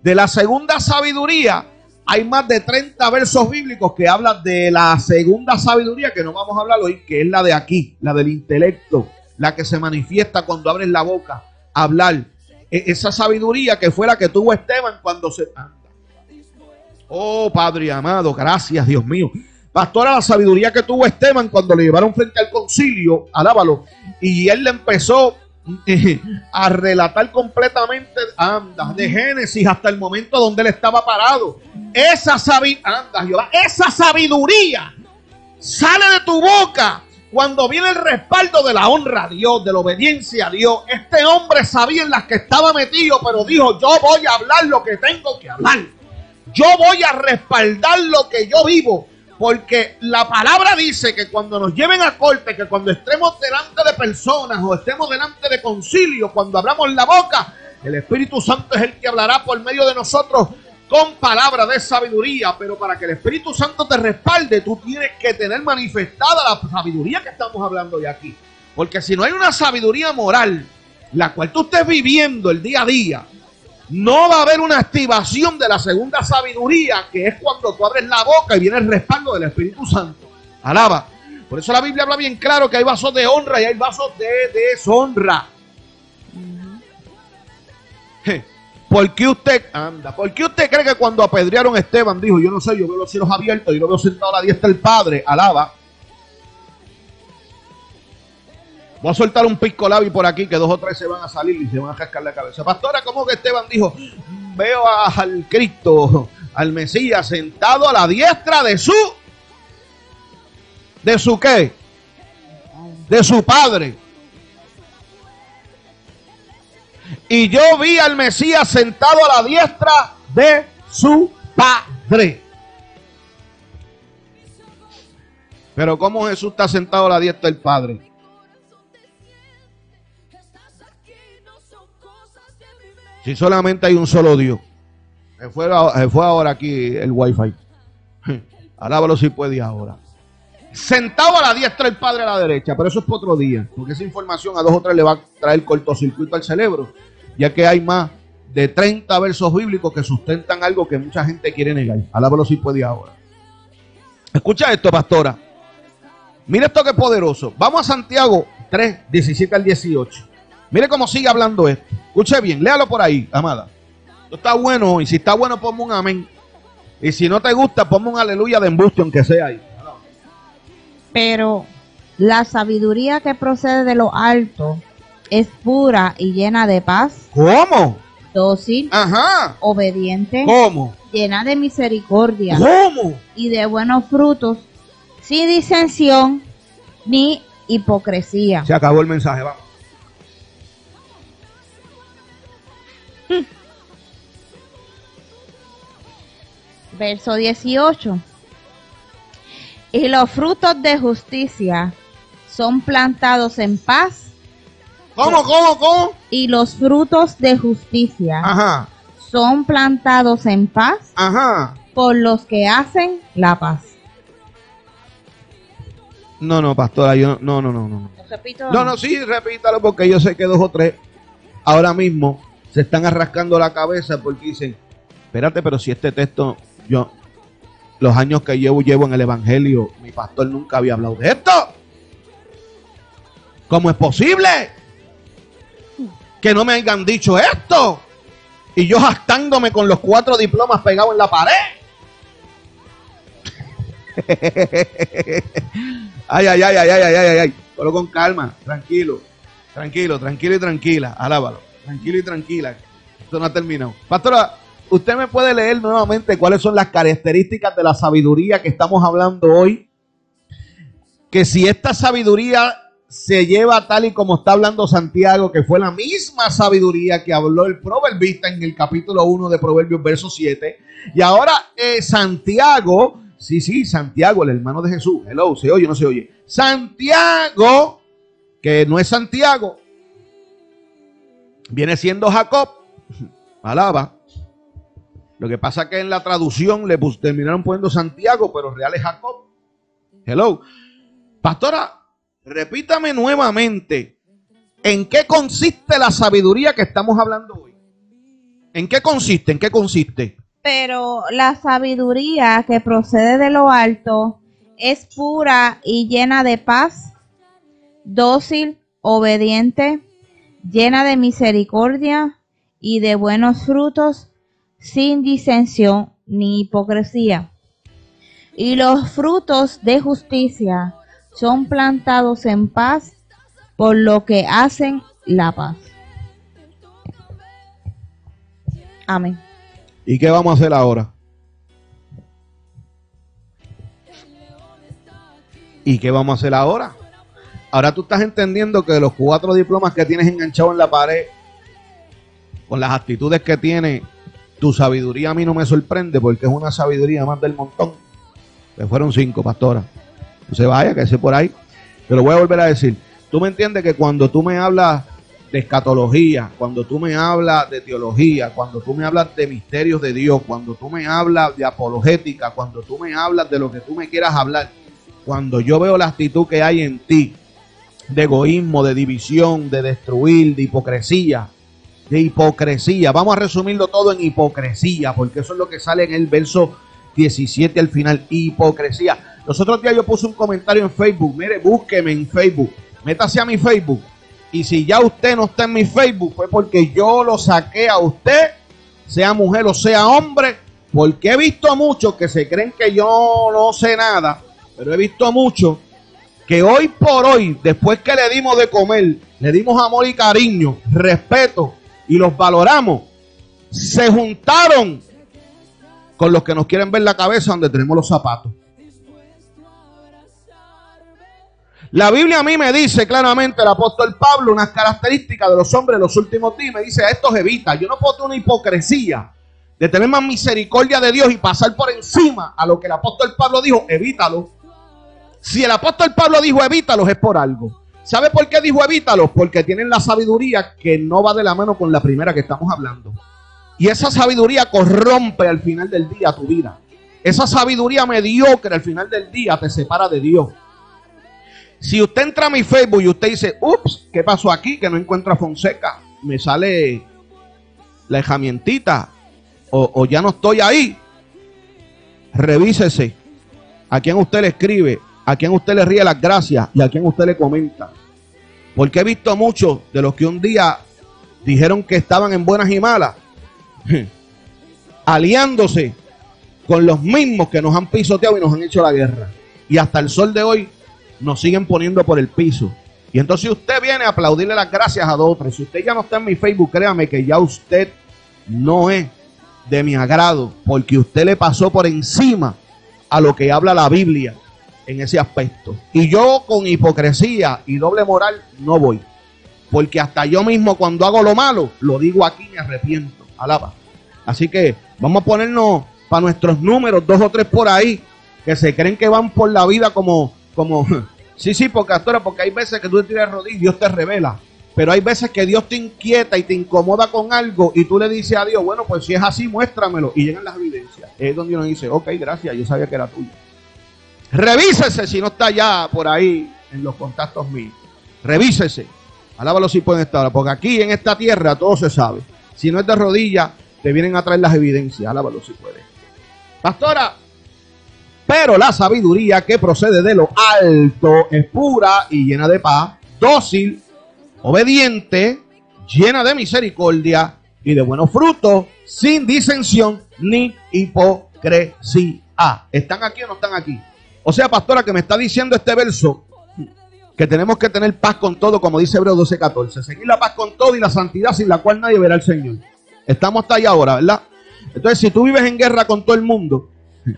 de la segunda sabiduría, hay más de 30 versos bíblicos que hablan de la segunda sabiduría, que no vamos a hablar hoy, que es la de aquí, la del intelecto, la que se manifiesta cuando abres la boca a hablar. E, esa sabiduría que fue la que tuvo Esteban cuando se... Oh, Padre amado, gracias, Dios mío. Pastora, la sabiduría que tuvo Esteban cuando le llevaron frente al concilio, alábalo, y él le empezó a relatar completamente, anda, de Génesis hasta el momento donde él estaba parado. Esa, anda, esa sabiduría sale de tu boca cuando viene el respaldo de la honra a Dios, de la obediencia a Dios. Este hombre sabía en las que estaba metido, pero dijo, yo voy a hablar lo que tengo que hablar. Yo voy a respaldar lo que yo vivo. Porque la palabra dice que cuando nos lleven a corte, que cuando estemos delante de personas o estemos delante de concilio, cuando abramos la boca, el Espíritu Santo es el que hablará por medio de nosotros con palabra de sabiduría. Pero para que el Espíritu Santo te respalde, tú tienes que tener manifestada la sabiduría que estamos hablando de aquí. Porque si no hay una sabiduría moral, la cual tú estés viviendo el día a día, no va a haber una activación de la segunda sabiduría, que es cuando tú abres la boca y viene el respaldo del Espíritu Santo. Alaba. Por eso la Biblia habla bien claro que hay vasos de honra y hay vasos de deshonra. ¿Por qué usted anda? ¿Por qué usted cree que cuando apedrearon a Esteban dijo, yo no sé, yo veo los cielos abiertos y lo veo sentado a la diestra del Padre? Alaba. Voy a soltar un pisco labi por aquí que dos o tres se van a salir y se van a cascar la cabeza. Pastora, ¿cómo que Esteban dijo? Veo al Cristo, al Mesías sentado a la diestra de su. ¿De su qué? De su padre. Y yo vi al Mesías sentado a la diestra de su padre. Pero ¿cómo Jesús está sentado a la diestra del Padre? Si solamente hay un solo Dios. Se fue, fue ahora aquí el wifi. Alábalo si puede ahora. Sentado a la diestra el Padre a la derecha, pero eso es por otro día. Porque esa información a dos o tres le va a traer cortocircuito al cerebro. Ya que hay más de 30 versos bíblicos que sustentan algo que mucha gente quiere negar. Alábalo si puede ahora. Escucha esto, pastora. Mira esto que poderoso. Vamos a Santiago 3, 17 al 18. Mire cómo sigue hablando esto. Escuche bien, léalo por ahí, amada. Esto está bueno y si está bueno, ponme un amén. Y si no te gusta, ponme un aleluya de embuste, aunque sea ahí. Pero la sabiduría que procede de lo alto es pura y llena de paz. ¿Cómo? Dócil. Ajá. Obediente. ¿Cómo? Llena de misericordia. ¿Cómo? Y de buenos frutos. Sin disensión ni hipocresía. Se acabó el mensaje, vamos. Verso 18. Y los frutos de justicia son plantados en paz. ¿Cómo, cómo, cómo? Y los frutos de justicia Ajá. son plantados en paz Ajá. por los que hacen la paz. No, no, pastora, yo no, no, no, no. repito? No, no, sí, repítalo porque yo sé que dos o tres ahora mismo se están arrascando la cabeza porque dicen, espérate, pero si este texto, yo, los años que llevo, llevo en el Evangelio, mi pastor nunca había hablado de esto. ¿Cómo es posible que no me hayan dicho esto? Y yo jactándome con los cuatro diplomas pegados en la pared. ay, ay, ay, ay, ay, ay, ay, ay. Solo con calma, tranquilo, tranquilo, tranquilo y tranquila. Alábalo, tranquilo y tranquila. Esto no ha terminado. Pastora, usted me puede leer nuevamente cuáles son las características de la sabiduría que estamos hablando hoy. Que si esta sabiduría se lleva tal y como está hablando Santiago, que fue la misma sabiduría que habló el proverbista en el capítulo 1 de Proverbios, verso 7. Y ahora eh, Santiago, sí, sí, Santiago, el hermano de Jesús. Hello, ¿se oye no se oye? Santiago, que no es Santiago, viene siendo Jacob. Alaba. Lo que pasa que en la traducción le terminaron poniendo Santiago, pero real es Jacob. Hello. Pastora, repítame nuevamente. ¿En qué consiste la sabiduría que estamos hablando hoy? ¿En qué consiste? ¿En qué consiste? Pero la sabiduría que procede de lo alto es pura y llena de paz, dócil, obediente, llena de misericordia y de buenos frutos, sin disensión ni hipocresía. Y los frutos de justicia son plantados en paz por lo que hacen la paz. Amén. ¿Y qué vamos a hacer ahora? ¿Y qué vamos a hacer ahora? Ahora tú estás entendiendo que los cuatro diplomas que tienes enganchados en la pared, con las actitudes que tiene, tu sabiduría a mí no me sorprende porque es una sabiduría más del montón. Que fueron cinco, pastora. No se vaya, que sé por ahí. Te lo voy a volver a decir. Tú me entiendes que cuando tú me hablas de escatología, cuando tú me hablas de teología, cuando tú me hablas de misterios de Dios, cuando tú me hablas de apologética, cuando tú me hablas de lo que tú me quieras hablar, cuando yo veo la actitud que hay en ti, de egoísmo, de división, de destruir, de hipocresía, de hipocresía. Vamos a resumirlo todo en hipocresía, porque eso es lo que sale en el verso 17 al final, hipocresía. Los otros días yo puse un comentario en Facebook, mire, búsqueme en Facebook, métase a mi Facebook. Y si ya usted no está en mi Facebook, fue porque yo lo saqué a usted, sea mujer o sea hombre, porque he visto a muchos que se creen que yo no sé nada, pero he visto a muchos que hoy por hoy, después que le dimos de comer, le dimos amor y cariño, respeto y los valoramos, se juntaron con los que nos quieren ver la cabeza donde tenemos los zapatos. La Biblia a mí me dice claramente el apóstol Pablo unas características de los hombres de los últimos días. Me dice, a estos evita. Yo no puedo tener una hipocresía de tener más misericordia de Dios y pasar por encima a lo que el apóstol Pablo dijo, evítalo. Si el apóstol Pablo dijo evítalos es por algo. ¿Sabe por qué dijo evítalos? Porque tienen la sabiduría que no va de la mano con la primera que estamos hablando. Y esa sabiduría corrompe al final del día tu vida. Esa sabiduría mediocre al final del día te separa de Dios. Si usted entra a mi Facebook y usted dice, ups, ¿qué pasó aquí? Que no encuentro a Fonseca. Me sale la herramientita o, o ya no estoy ahí. Revísese. ¿A quién usted le escribe? ¿A quién usted le ríe las gracias? ¿Y a quién usted le comenta? Porque he visto muchos de los que un día dijeron que estaban en buenas y malas, aliándose con los mismos que nos han pisoteado y nos han hecho la guerra. Y hasta el sol de hoy nos siguen poniendo por el piso. Y entonces usted viene a aplaudirle las gracias a dos Si usted ya no está en mi Facebook, créame que ya usted no es de mi agrado, porque usted le pasó por encima a lo que habla la Biblia en ese aspecto. Y yo con hipocresía y doble moral no voy. Porque hasta yo mismo cuando hago lo malo, lo digo aquí me arrepiento. Alaba. Así que vamos a ponernos para nuestros números, dos o tres por ahí, que se creen que van por la vida como, como, sí, sí, porque porque hay veces que tú te tiras rodillas y Dios te revela. Pero hay veces que Dios te inquieta y te incomoda con algo y tú le dices a Dios, bueno, pues si es así, muéstramelo. Y llegan las evidencias. Es donde uno dice, ok, gracias, yo sabía que era tuyo. Revísese si no está ya por ahí en los contactos míos. Revísese. Alábalo si pueden estar. Porque aquí en esta tierra todo se sabe. Si no es de rodillas, te vienen a traer las evidencias. Alábalo si puede. Pastora, pero la sabiduría que procede de lo alto es pura y llena de paz, dócil, obediente, llena de misericordia y de buenos frutos, sin disensión ni hipocresía. ¿Están aquí o no están aquí? O sea, pastora, que me está diciendo este verso que tenemos que tener paz con todo, como dice Hebreo 12:14. Seguir la paz con todo y la santidad sin la cual nadie verá al Señor. Estamos hasta allá ahora, ¿verdad? Entonces, si tú vives en guerra con todo el mundo,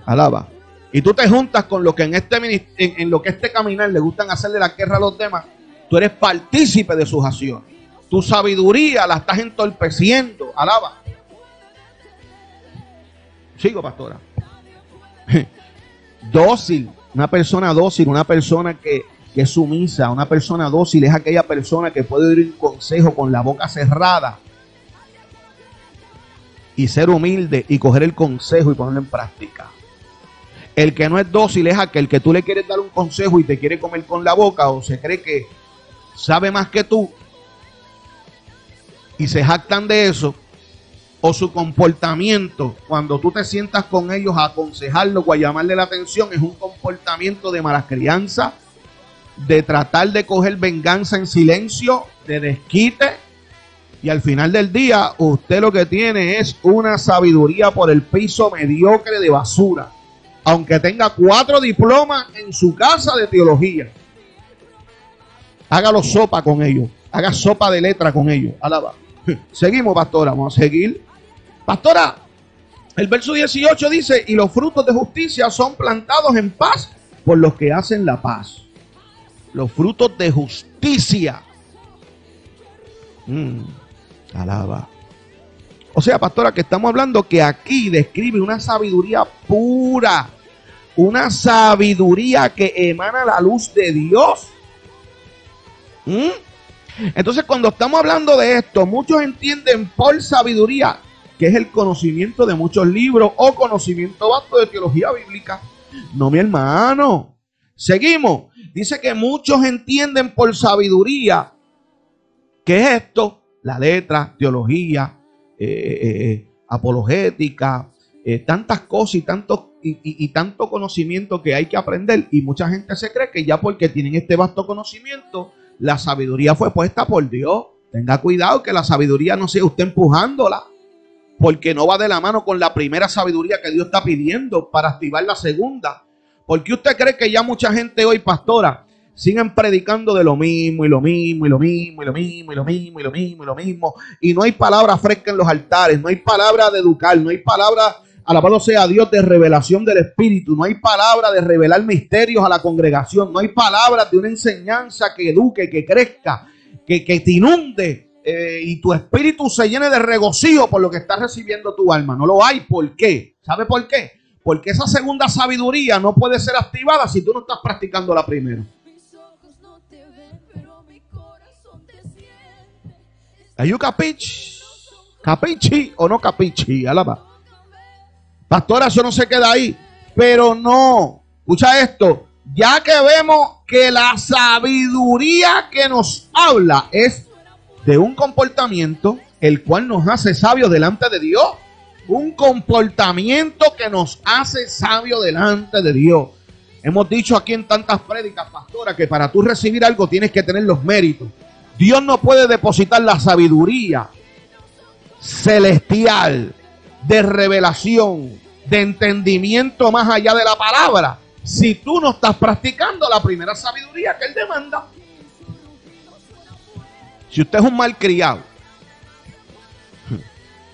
alaba. Y tú te juntas con lo que en este en, en lo que este caminar le gustan hacerle la guerra a los demás, tú eres partícipe de sus acciones. Tu sabiduría la estás entorpeciendo, alaba. Sigo, pastora dócil, una persona dócil, una persona que, es sumisa, una persona dócil es aquella persona que puede oír un consejo con la boca cerrada y ser humilde y coger el consejo y ponerlo en práctica. El que no es dócil es aquel que tú le quieres dar un consejo y te quiere comer con la boca o se cree que sabe más que tú y se jactan de eso o su comportamiento cuando tú te sientas con ellos a aconsejarlo o a llamarle la atención es un comportamiento de mala crianza, de tratar de coger venganza en silencio, de desquite. Y al final del día, usted lo que tiene es una sabiduría por el piso mediocre de basura. Aunque tenga cuatro diplomas en su casa de teología. Hágalo sopa con ellos. Haga sopa de letra con ellos. Alaba. Seguimos, pastora. Vamos a seguir. Pastora, el verso 18 dice, y los frutos de justicia son plantados en paz por los que hacen la paz. Los frutos de justicia. Mm, alaba. O sea, pastora, que estamos hablando que aquí describe una sabiduría pura, una sabiduría que emana la luz de Dios. Mm. Entonces, cuando estamos hablando de esto, muchos entienden por sabiduría que es el conocimiento de muchos libros o conocimiento vasto de teología bíblica. No, mi hermano. Seguimos. Dice que muchos entienden por sabiduría. ¿Qué es esto? la letra, teología, eh, eh, eh, apologética, tantas cosas y tanto, y, tanto conocimiento que hay que aprender. Y mucha gente se cree que ya porque tienen este vasto conocimiento, la sabiduría fue puesta por Dios. Tenga cuidado que la sabiduría no sea usted empujándola, porque no va de la mano con la primera sabiduría que Dios está pidiendo para activar la segunda. Porque usted cree que ya mucha gente hoy, pastora, siguen predicando de lo mismo y lo mismo y lo mismo y lo mismo y lo mismo y lo mismo y lo mismo. Y no hay palabra fresca en los altares, no hay palabra de educar, no hay palabra, alabado sea Dios, de revelación del Espíritu, no hay palabra de revelar misterios a la congregación, no hay palabra de una enseñanza que eduque, que crezca, que, que te inunde eh, y tu espíritu se llene de regocijo por lo que está recibiendo tu alma. No lo hay. ¿Por qué? ¿Sabe por qué? Porque esa segunda sabiduría no puede ser activada si tú no estás practicando la primera. ¿Are you capich? ¿Capichi o no capichi? Alaba. Pastora, eso no se queda ahí. Pero no. Escucha esto. Ya que vemos que la sabiduría que nos habla es de un comportamiento el cual nos hace sabios delante de Dios. Un comportamiento que nos hace sabios delante de Dios. Hemos dicho aquí en tantas prédicas, pastora, que para tú recibir algo tienes que tener los méritos. Dios no puede depositar la sabiduría celestial de revelación, de entendimiento más allá de la palabra, si tú no estás practicando la primera sabiduría que Él demanda. Si usted es un malcriado,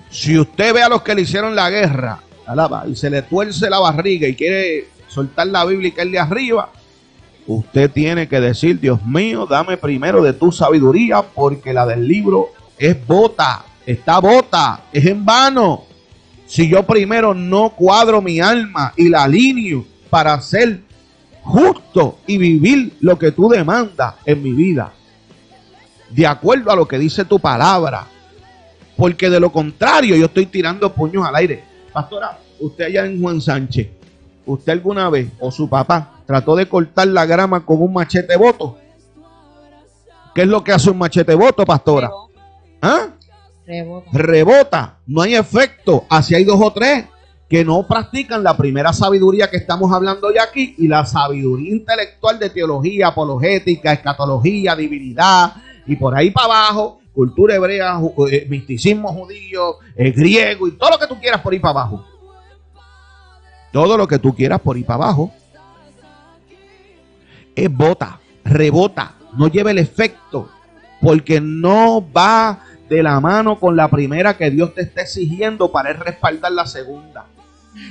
si usted ve a los que le hicieron la guerra, alaba, y se le tuerce la barriga y quiere soltar la Biblia y caerle arriba, Usted tiene que decir, Dios mío, dame primero de tu sabiduría, porque la del libro es bota, está bota, es en vano. Si yo primero no cuadro mi alma y la alineo para ser justo y vivir lo que tú demandas en mi vida, de acuerdo a lo que dice tu palabra, porque de lo contrario yo estoy tirando puños al aire. Pastora, usted allá en Juan Sánchez, usted alguna vez o su papá trató de cortar la grama con un machete voto. ¿Qué es lo que hace un machete voto, pastora? ¿Ah? Rebota. No hay efecto. Así hay dos o tres que no practican la primera sabiduría que estamos hablando ya aquí y la sabiduría intelectual de teología, apologética, escatología, divinidad y por ahí para abajo, cultura hebrea, eh, misticismo judío, eh, griego y todo lo que tú quieras por ahí para abajo. Todo lo que tú quieras por ahí para abajo es bota, rebota, no lleva el efecto, porque no va de la mano con la primera que Dios te está exigiendo para respaldar la segunda.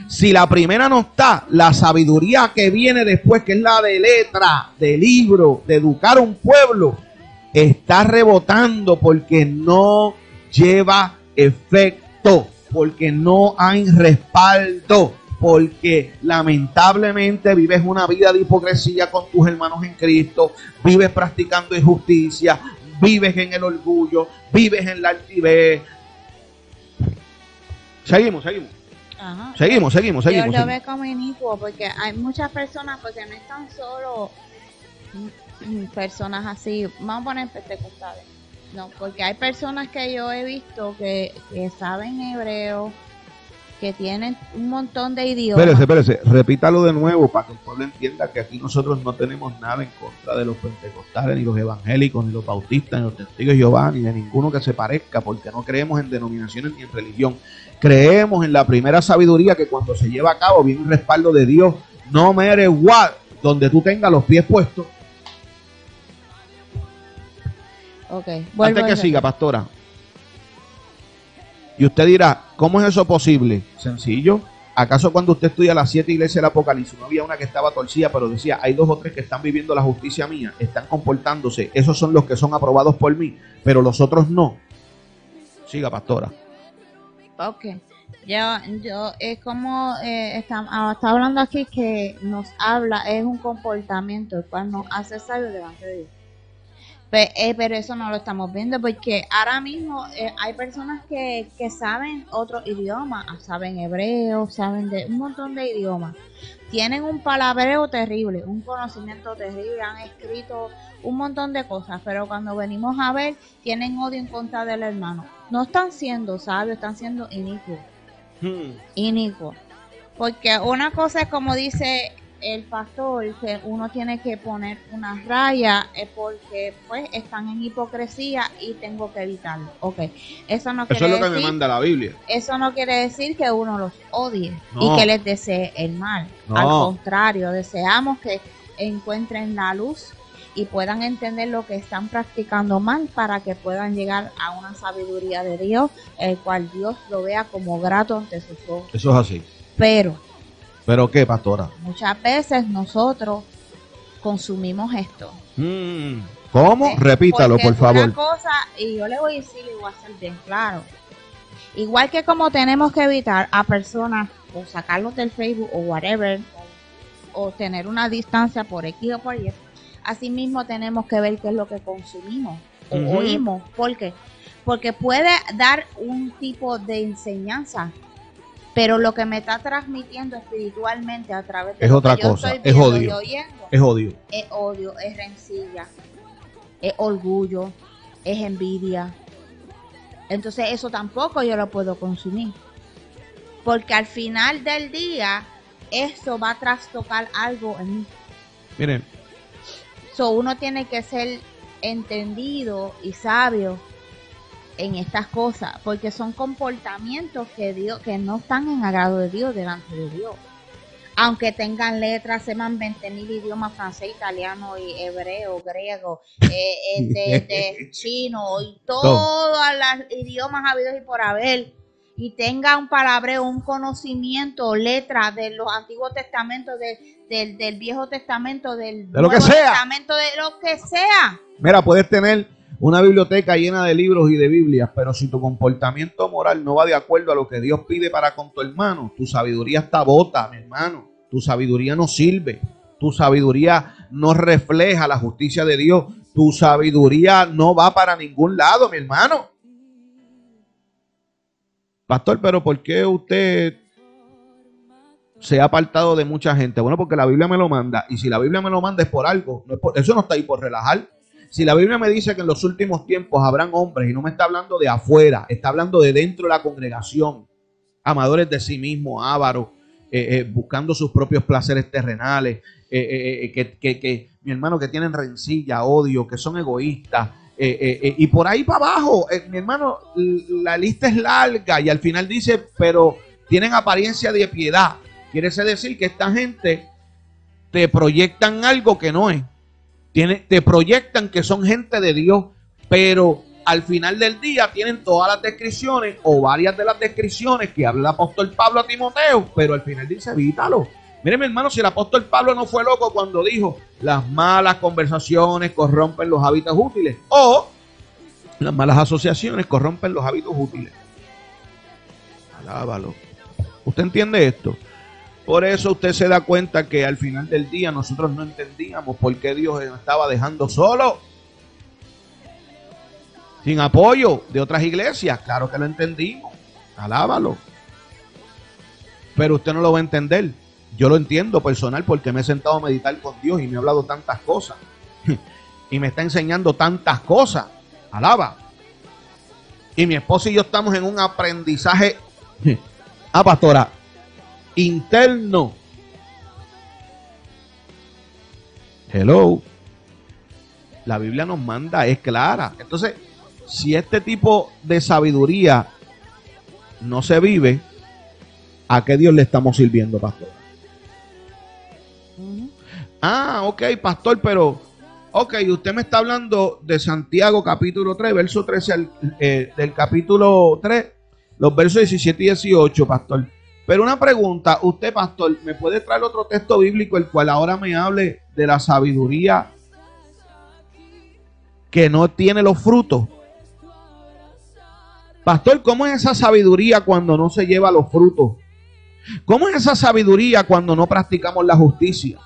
Si la primera no está, la sabiduría que viene después, que es la de letra, de libro, de educar a un pueblo, está rebotando porque no lleva efecto, porque no hay respaldo porque lamentablemente vives una vida de hipocresía con tus hermanos en Cristo, vives practicando injusticia, vives en el orgullo, vives en la altivez. Seguimos, seguimos. Seguimos, seguimos, seguimos. Yo lo veo como inicuo porque hay muchas personas, porque no están solo personas así, vamos a poner pentecostales, no, porque hay personas que yo he visto que, que saben hebreo, que tienen un montón de idiomas. Espérese, espérese, repítalo de nuevo para que el pueblo entienda que aquí nosotros no tenemos nada en contra de los pentecostales, ni los evangélicos, ni los bautistas, ni los testigos de Jehová, ni de ninguno que se parezca, porque no creemos en denominaciones ni en religión. Creemos en la primera sabiduría que cuando se lleva a cabo viene un respaldo de Dios, no matter what, donde tú tengas los pies puestos. Ok, Antes que siga, pastora, y usted dirá, ¿cómo es eso posible? Sencillo. ¿Acaso cuando usted estudia las siete iglesias del Apocalipsis no había una que estaba torcida, pero decía, hay dos o tres que están viviendo la justicia mía, están comportándose, esos son los que son aprobados por mí, pero los otros no? Siga, pastora. Ok. Yo, yo, es como eh, está, ah, está, hablando aquí que nos habla, es un comportamiento el cual nos hace sabio delante de Dios. Eh, pero eso no lo estamos viendo porque ahora mismo eh, hay personas que, que saben otro idioma, saben hebreo, saben de un montón de idiomas. Tienen un palabreo terrible, un conocimiento terrible, han escrito un montón de cosas, pero cuando venimos a ver, tienen odio en contra del hermano. No están siendo sabios, están siendo inicuos. Hmm. Inicuos. Porque una cosa es como dice el pastor que uno tiene que poner una raya es porque pues están en hipocresía y tengo que evitarlo. Ok, eso no eso es lo que me manda la Biblia. Eso no quiere decir que uno los odie y que les desee el mal. Al contrario, deseamos que encuentren la luz y puedan entender lo que están practicando mal para que puedan llegar a una sabiduría de Dios, el cual Dios lo vea como grato ante sus ojos. Eso es así. Pero ¿Pero qué, pastora? Muchas veces nosotros consumimos esto. Mm, ¿Cómo? Repítalo, por favor. Una cosa, y yo le voy a decir y voy a ser bien claro. Igual que como tenemos que evitar a personas o sacarlos del Facebook o whatever, o tener una distancia por X o por Y, asimismo tenemos que ver qué es lo que consumimos o oímos. ¿Por qué? Porque puede dar un tipo de enseñanza pero lo que me está transmitiendo espiritualmente a través de es otra cosa, es odio. es odio. Es odio, es rencilla, es orgullo, es envidia. Entonces eso tampoco yo lo puedo consumir. Porque al final del día, eso va a trastocar algo en mí. Miren. So, uno tiene que ser entendido y sabio en estas cosas, porque son comportamientos que Dios, que no están en agrado de Dios delante de Dios. Aunque tengan letras, sepan 20 mil idiomas francés, italiano, y hebreo, griego, eh, eh chino y todos los idiomas habidos y por haber, y tenga un palabreo, un conocimiento, letras de los antiguos testamentos, del, del, Viejo Testamento, del de lo que sea. Testamento, de lo que sea. Mira, puedes tener una biblioteca llena de libros y de Biblias, pero si tu comportamiento moral no va de acuerdo a lo que Dios pide para con tu hermano, tu sabiduría está bota, mi hermano. Tu sabiduría no sirve. Tu sabiduría no refleja la justicia de Dios. Tu sabiduría no va para ningún lado, mi hermano. Pastor, pero ¿por qué usted se ha apartado de mucha gente? Bueno, porque la Biblia me lo manda. Y si la Biblia me lo manda es por algo. eso no está ahí por relajar. Si la Biblia me dice que en los últimos tiempos habrán hombres, y no me está hablando de afuera, está hablando de dentro de la congregación, amadores de sí mismos, ávaros, eh, eh, buscando sus propios placeres terrenales, eh, que, mi hermano, que tienen rencilla, odio, que son egoístas, y por ahí para abajo, mi hermano, la lista es larga y al final dice, pero tienen apariencia de piedad. Quiere decir que esta gente te proyectan algo que no es te proyectan que son gente de Dios, pero al final del día tienen todas las descripciones o varias de las descripciones que habla el apóstol Pablo a Timoteo, pero al final dice, evítalo. Miren, mi hermano, si el apóstol Pablo no fue loco cuando dijo, las malas conversaciones corrompen los hábitos útiles, o las malas asociaciones corrompen los hábitos útiles. Alábalo. ¿Usted entiende esto? Por eso usted se da cuenta que al final del día nosotros no entendíamos por qué Dios nos estaba dejando solo. Sin apoyo de otras iglesias. Claro que lo entendimos. Alábalo. Pero usted no lo va a entender. Yo lo entiendo personal porque me he sentado a meditar con Dios y me ha hablado tantas cosas. y me está enseñando tantas cosas. Alaba. Y mi esposa y yo estamos en un aprendizaje. ah, pastora, interno. Hello. La Biblia nos manda, es clara. Entonces, si este tipo de sabiduría no se vive, ¿a qué Dios le estamos sirviendo, pastor? Ah, ok, pastor, pero, ok, usted me está hablando de Santiago capítulo 3, verso 13 eh, del capítulo 3, los versos 17 y 18, pastor. Pero una pregunta, usted pastor, ¿me puede traer otro texto bíblico el cual ahora me hable de la sabiduría que no tiene los frutos? Pastor, ¿cómo es esa sabiduría cuando no se lleva los frutos? ¿Cómo es esa sabiduría cuando no practicamos la justicia?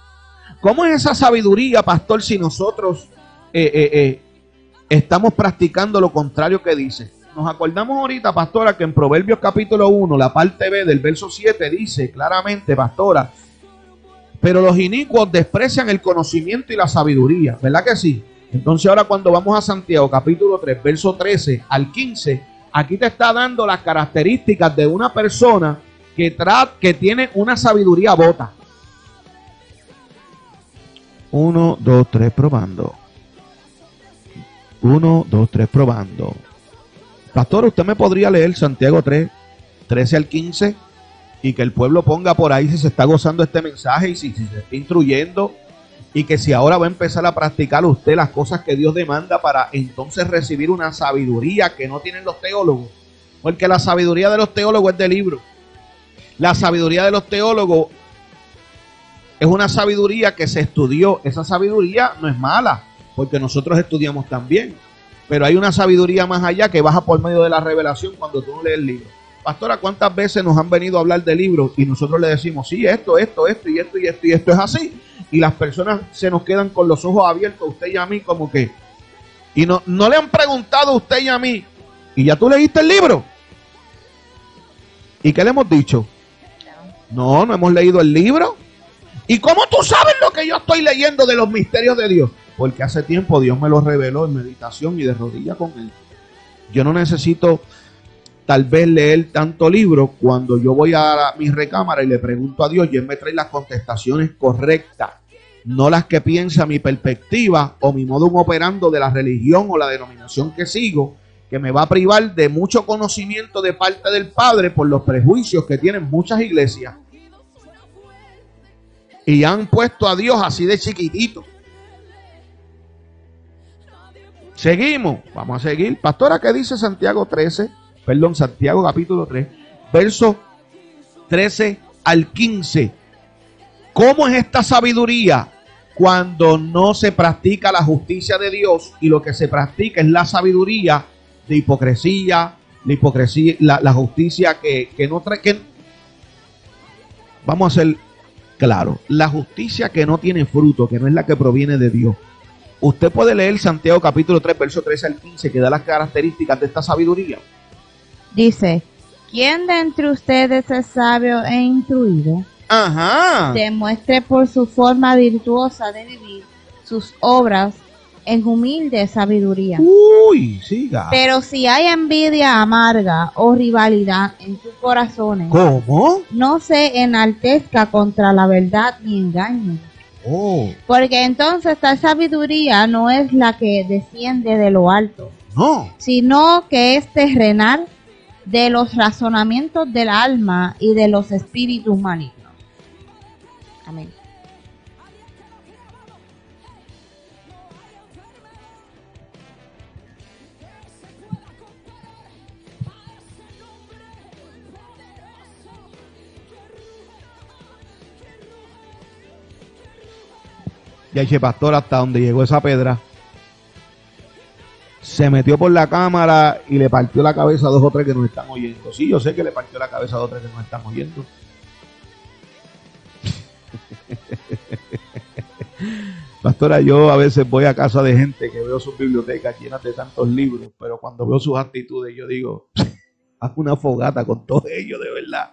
¿Cómo es esa sabiduría, pastor, si nosotros eh, eh, eh, estamos practicando lo contrario que dice. Nos acordamos ahorita, pastora, que en Proverbios capítulo 1, la parte B del verso 7 dice claramente, pastora, pero los inicuos desprecian el conocimiento y la sabiduría, ¿verdad que sí? Entonces ahora cuando vamos a Santiago capítulo 3, verso 13 al 15, aquí te está dando las características de una persona que, que tiene una sabiduría bota. Uno, dos, tres, probando. Uno, dos, tres, probando. Pastor, ¿usted me podría leer Santiago 3, 13 al 15? Y que el pueblo ponga por ahí si se está gozando este mensaje y si, se está instruyendo. Y que si ahora va a empezar a practicar usted las cosas que Dios demanda para entonces recibir una sabiduría que no tienen los teólogos. Porque la sabiduría de los teólogos es de libro. La sabiduría de los teólogos es una sabiduría que se estudió. Esa sabiduría no es mala, porque nosotros estudiamos también. Pero hay una sabiduría más allá que baja por medio de la revelación cuando tú no lees el libro. Pastora, ¿cuántas veces nos han venido a hablar de libros y nosotros le decimos, sí, esto, esto, esto y esto y esto y esto es así? Y las personas se nos quedan con los ojos abiertos, usted y a mí, como que. Y no, no le han preguntado a usted y a mí, ¿y ya tú leíste el libro? ¿Y qué le hemos dicho? No, no hemos leído el libro. ¿Y cómo tú sabes lo que yo estoy leyendo de los misterios de Dios? Porque hace tiempo Dios me lo reveló en meditación y de rodilla con él. Yo no necesito tal vez leer tanto libro cuando yo voy a mi recámara y le pregunto a Dios y Él me trae las contestaciones correctas, no las que piensa mi perspectiva o mi modo operando de la religión o la denominación que sigo, que me va a privar de mucho conocimiento de parte del Padre por los prejuicios que tienen muchas iglesias y han puesto a Dios así de chiquitito. Seguimos, vamos a seguir. Pastora, ¿qué dice Santiago 13? Perdón, Santiago capítulo 3, verso 13 al 15. ¿Cómo es esta sabiduría? Cuando no se practica la justicia de Dios y lo que se practica es la sabiduría de hipocresía, la hipocresía, la, justicia que, que no trae. Vamos a ser claro, la justicia que no tiene fruto, que no es la que proviene de Dios. Usted puede leer Santiago capítulo 3, verso 13 al 15, que da las características de esta sabiduría. Dice, ¿quién de entre ustedes es sabio e instruido? Ajá. Demuestre por su forma virtuosa de vivir sus obras en humilde sabiduría. Uy, siga. Pero si hay envidia amarga o rivalidad en sus corazones, ¿cómo? No se enaltezca contra la verdad ni engañe. Oh. Porque entonces esta sabiduría no es la que desciende de lo alto, no, sino que es terrenal de los razonamientos del alma y de los espíritus malignos. Amén. Ya dije, pastor, hasta donde llegó esa pedra. Se metió por la cámara y le partió la cabeza a dos o tres que nos están oyendo. Sí, yo sé que le partió la cabeza a dos o tres que nos están oyendo. Pastora, yo a veces voy a casa de gente que veo sus bibliotecas llenas de tantos libros, pero cuando veo sus actitudes yo digo, haz una fogata con todos ellos, de verdad.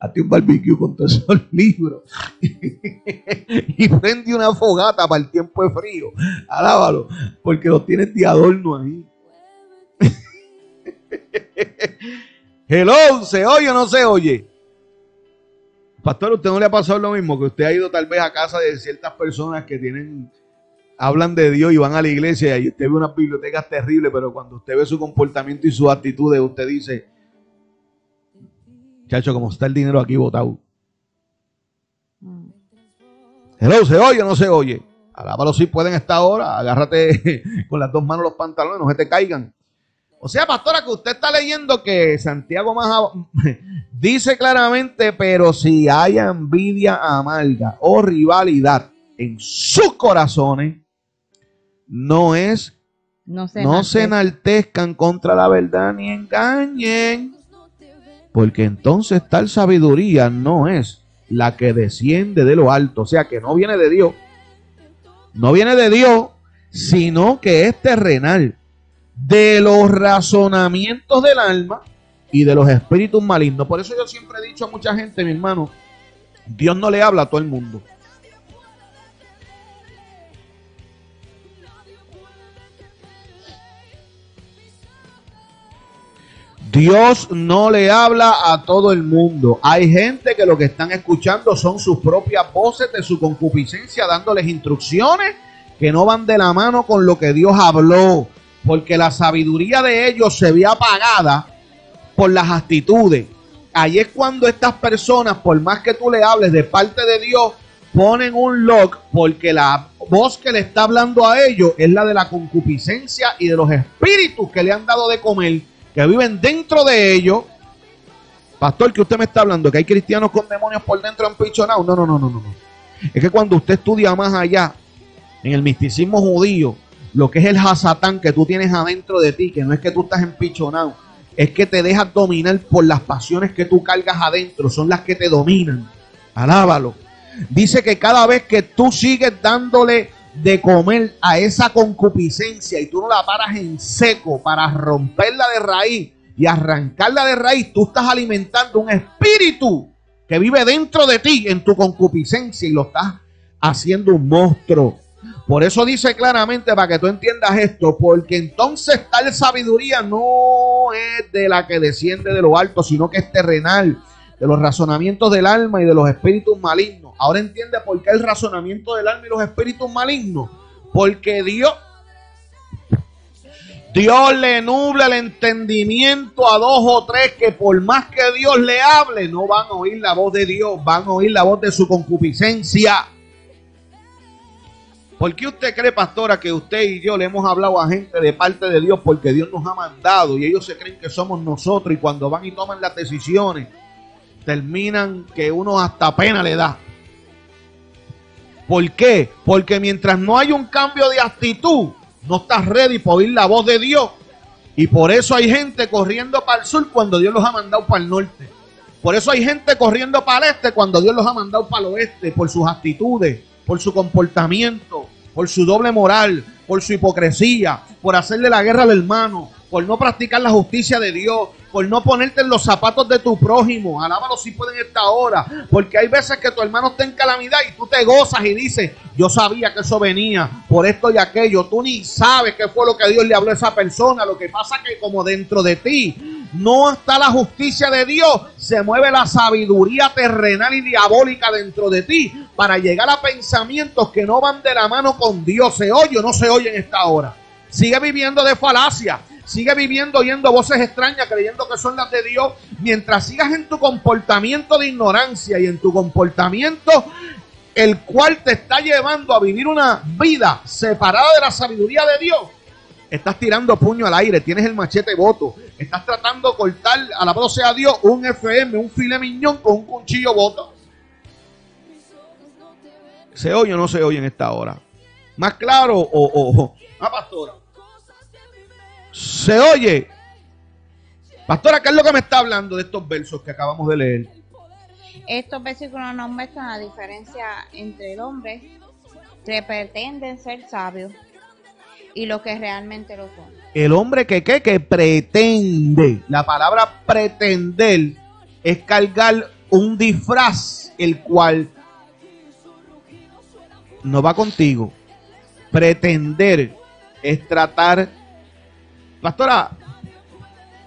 Hazte un barbecue con todos esos libros. y prende una fogata para el tiempo de frío. Alábalo, porque los tienes de adorno ahí. Hello, ¿se oye o no se oye? Pastor, ¿usted no le ha pasado lo mismo? Que usted ha ido tal vez a casa de ciertas personas que tienen, hablan de Dios y van a la iglesia y usted ve unas bibliotecas terribles, pero cuando usted ve su comportamiento y sus actitudes, usted dice, Chacho, como está el dinero aquí botado. Mm. Hello, ¿se oye o no se oye? Alábalo si pueden estar ahora. Agárrate con las dos manos los pantalones, no se te caigan. O sea, pastora, que usted está leyendo que Santiago más dice claramente, pero si hay envidia amarga o rivalidad en sus corazones, no es, no se, no se enaltezcan contra la verdad ni engañen. Porque entonces tal sabiduría no es la que desciende de lo alto, o sea que no viene de Dios, no viene de Dios, sino que es terrenal, de los razonamientos del alma y de los espíritus malignos. Por eso yo siempre he dicho a mucha gente, mi hermano, Dios no le habla a todo el mundo. Dios no le habla a todo el mundo. Hay gente que lo que están escuchando son sus propias voces de su concupiscencia, dándoles instrucciones que no van de la mano con lo que Dios habló, porque la sabiduría de ellos se ve apagada por las actitudes. Ahí es cuando estas personas, por más que tú le hables de parte de Dios, ponen un lock porque la voz que le está hablando a ellos es la de la concupiscencia y de los espíritus que le han dado de comer que viven dentro de ellos. Pastor, que usted me está hablando, que hay cristianos con demonios por dentro empichonados. No, no, no, no, no. Es que cuando usted estudia más allá, en el misticismo judío, lo que es el hasatán que tú tienes adentro de ti, que no es que tú estás empichonado, es que te dejas dominar por las pasiones que tú cargas adentro, son las que te dominan. Alábalo. Dice que cada vez que tú sigues dándole de comer a esa concupiscencia y tú no la paras en seco para romperla de raíz y arrancarla de raíz, tú estás alimentando un espíritu que vive dentro de ti en tu concupiscencia y lo estás haciendo un monstruo. Por eso dice claramente para que tú entiendas esto, porque entonces tal sabiduría no es de la que desciende de lo alto, sino que es terrenal, de los razonamientos del alma y de los espíritus malignos Ahora entiende por qué el razonamiento del alma y los espíritus malignos. Porque Dios, Dios le nubla el entendimiento a dos o tres que por más que Dios le hable, no van a oír la voz de Dios, van a oír la voz de su concupiscencia. ¿Por qué usted cree, pastora, que usted y yo le hemos hablado a gente de parte de Dios porque Dios nos ha mandado y ellos se creen que somos nosotros y cuando van y toman las decisiones terminan que uno hasta pena le da? ¿Por qué? Porque mientras no hay un cambio de actitud, no estás ready para oír la voz de Dios. Y por eso hay gente corriendo para el sur cuando Dios los ha mandado para el norte. Por eso hay gente corriendo para el este cuando Dios los ha mandado para el oeste, por sus actitudes, por su comportamiento, por su doble moral, por su hipocresía, por hacerle la guerra al hermano, por no practicar la justicia de Dios, por no ponerte en los zapatos de tu prójimo. Alábalo si pueden esta hora. Porque hay veces que tu hermano está en calamidad y tú te gozas y dices, yo sabía que eso venía por esto y aquello. Tú ni sabes qué fue lo que Dios le habló a esa persona. Lo que pasa que como dentro de ti no está la justicia de Dios, se mueve la sabiduría terrenal y diabólica dentro de ti para llegar a pensamientos que no van de la mano con Dios. ¿Se oye o no se oye en esta hora? Sigue viviendo de falacia Sigue viviendo oyendo voces extrañas, creyendo que son las de Dios, mientras sigas en tu comportamiento de ignorancia y en tu comportamiento el cual te está llevando a vivir una vida separada de la sabiduría de Dios. Estás tirando puño al aire, tienes el machete voto, estás tratando de cortar, alabado sea Dios, un FM, un file miñón con un cuchillo voto. ¿Se oye o no se oye en esta hora? Más claro o, o, o ah, pastora se oye. Pastora, ¿qué es lo que me está hablando de estos versos que acabamos de leer? Estos versículos nos muestran la diferencia entre el hombre que pretenden ser sabios y lo que realmente lo son. El hombre que, que, que pretende, la palabra pretender es cargar un disfraz el cual no va contigo. Pretender es tratar Pastora,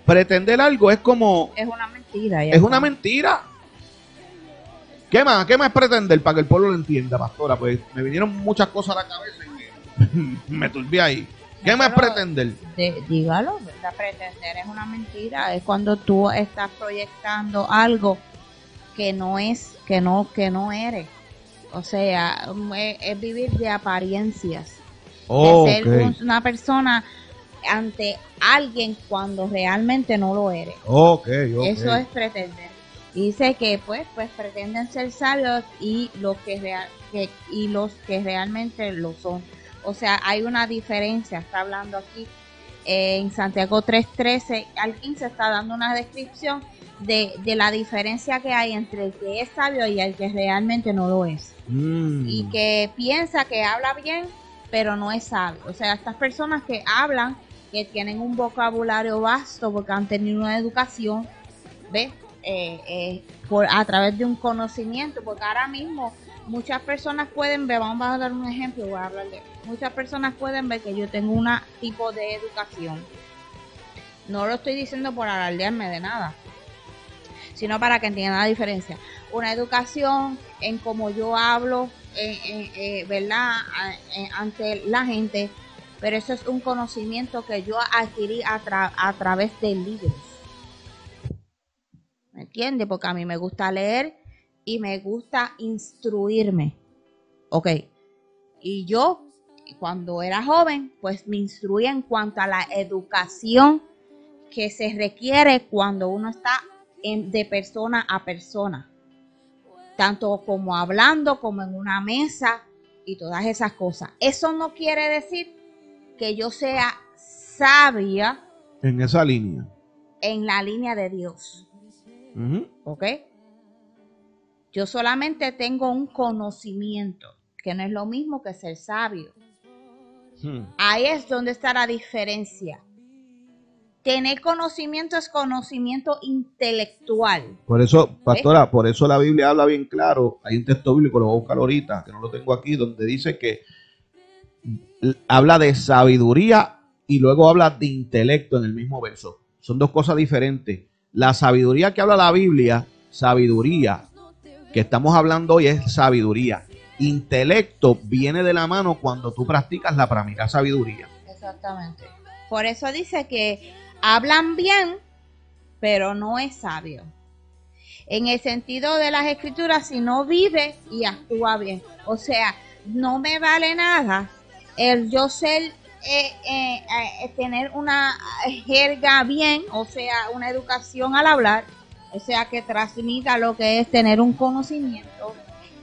pretender algo es como... Es una mentira. Es una mentira. ¿Qué más? ¿Qué más pretender para que el pueblo lo entienda, pastora? Pues me vinieron muchas cosas a la cabeza y me, turbé ahí. ¿Qué más es pretender? dígalo, pretender es una mentira. Es cuando tú estás proyectando algo que no es, que no, que no eres. O sea, es, vivir de apariencias. de ser una persona ante alguien cuando realmente no lo eres. Eso es pretender. Dice que pues pues pretenden ser sabios y los que, real, que y los que realmente lo son. O sea, hay una diferencia, está hablando aquí en Santiago 3:13 al 15 está dando una descripción de, de, la diferencia que hay entre el que es sabio y el que realmente no lo es. Mm. Y que piensa que habla bien, pero no es sabio. O sea, estas personas que hablan que tienen un vocabulario vasto porque han tenido una educación, ¿ves? Eh, eh, por, a través de un conocimiento, porque ahora mismo muchas personas pueden ver, vamos a dar un ejemplo, voy a hablarle, muchas personas pueden ver que yo tengo un tipo de educación. No lo estoy diciendo por alardearme de nada, sino para que entiendan la diferencia. Una educación en cómo yo hablo, eh, ¿verdad? ante la gente, pero eso es un conocimiento que yo adquirí a, través de libros. ¿Me entiende? Porque a mí me gusta leer y me gusta instruirme. Ok. Y yo, cuando era joven, pues me instruía en cuanto a la educación que se requiere cuando uno está de persona a persona. Tanto como hablando, como en una mesa y todas esas cosas. Eso no quiere decir que yo sea sabia. En esa línea. En la línea de Dios. ¿Ok? Yo solamente tengo un conocimiento, que no es lo mismo que ser sabio. Hmm. Ahí es donde está la diferencia. Tener conocimiento es conocimiento intelectual. Por eso, pastora, por eso la Biblia habla bien claro. Hay un texto bíblico, lo voy a buscar ahorita, que no lo tengo aquí, donde dice que habla de sabiduría y luego habla de intelecto en el mismo verso. Son dos cosas diferentes. La sabiduría que habla la Biblia, sabiduría que estamos hablando hoy es sabiduría. Intelecto viene de la mano cuando tú practicas la pramira sabiduría. Exactamente. Por eso dice que hablan bien, pero no es sabio. En el sentido de las escrituras, si no vive y actúa bien. O sea, no me vale nada el yo ser eh, eh, eh, tener una jerga bien, o sea, una educación al hablar, o sea, que transmita lo que es tener un conocimiento,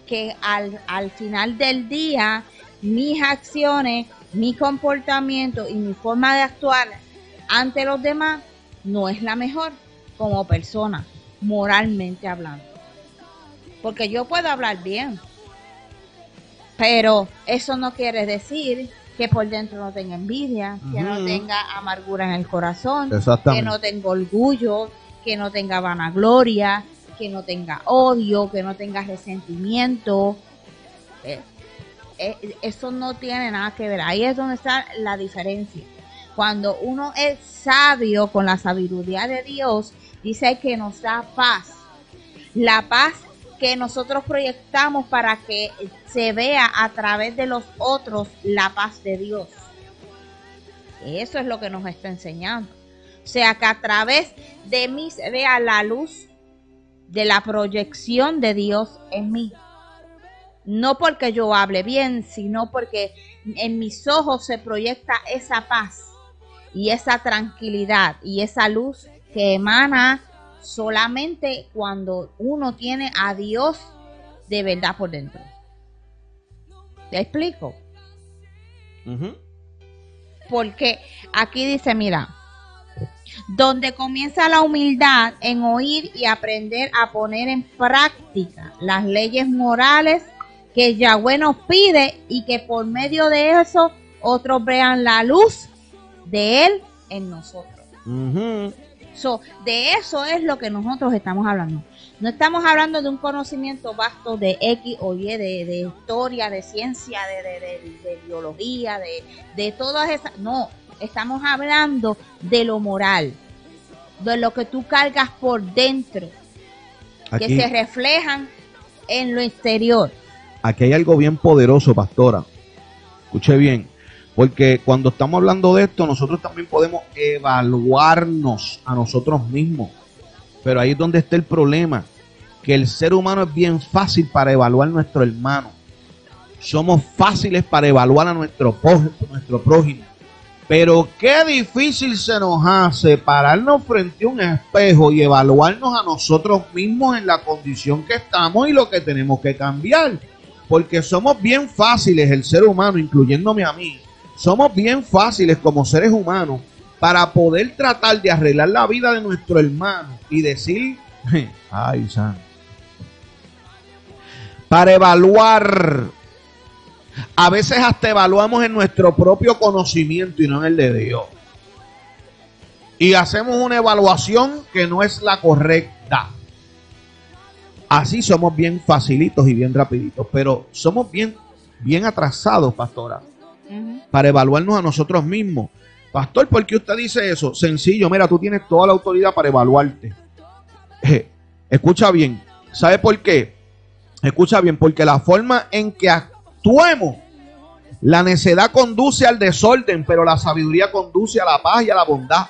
que al, al final del día mis acciones, mi comportamiento y mi forma de actuar ante los demás no es la mejor como persona, moralmente hablando. Porque yo puedo hablar bien, pero eso no quiere decir que por dentro no tenga envidia, que no tenga amargura en el corazón, que no tenga orgullo, que no tenga vanagloria, que no tenga odio, que no tenga resentimiento. Eh, eh, eso no tiene nada que ver. Ahí es donde está la diferencia. Cuando uno es sabio con la sabiduría de Dios, dice que nos da paz. La paz que nosotros proyectamos para que se vea a través de los otros la paz de Dios. Eso es lo que nos está enseñando. O sea, que a través de mí se vea la luz de la proyección de Dios en mí. No porque yo hable bien, sino porque en mis ojos se proyecta esa paz y esa tranquilidad y esa luz que emana solamente cuando uno tiene a Dios de verdad por dentro. ¿Te explico? Porque aquí dice, mira, donde comienza la humildad en oír y aprender a poner en práctica las leyes morales que Yahweh nos pide y que por medio de eso otros vean la luz de Él en nosotros. De eso es lo que nosotros estamos hablando. No estamos hablando de un conocimiento vasto de X o Y, de, historia, de ciencia, de, biología, de, de todas esas. No, estamos hablando de lo moral, de lo que tú cargas por dentro, que se reflejan en lo exterior. Aquí hay algo bien poderoso, pastora. Escuche bien, porque cuando estamos hablando de esto, nosotros también podemos evaluarnos a nosotros mismos. Pero ahí es donde está el problema, que el ser humano es bien fácil para evaluar a nuestro hermano. Somos fáciles para evaluar a nuestro, nuestro prójimo. Pero qué difícil se nos hace pararnos frente a un espejo y evaluarnos a nosotros mismos en la condición que estamos y lo que tenemos que cambiar. Porque somos bien fáciles, el ser humano, incluyéndome a mí, somos bien fáciles como seres humanos para poder tratar de arreglar la vida de nuestro hermano y decir, ay, San, para evaluar a veces hasta evaluamos en nuestro propio conocimiento y no en el de Dios. y hacemos una evaluación que no es la correcta. Así somos bien facilitos y bien rapiditos, pero somos bien, bien atrasados, pastora, para evaluarnos a nosotros mismos. Pastor, ¿por qué usted dice eso? Sencillo, mira, tú tienes toda la autoridad para evaluarte. escucha bien, ¿sabe por qué? Escucha bien, porque la forma en que actuemos, la necedad conduce al desorden, pero la sabiduría conduce a la paz y a la bondad.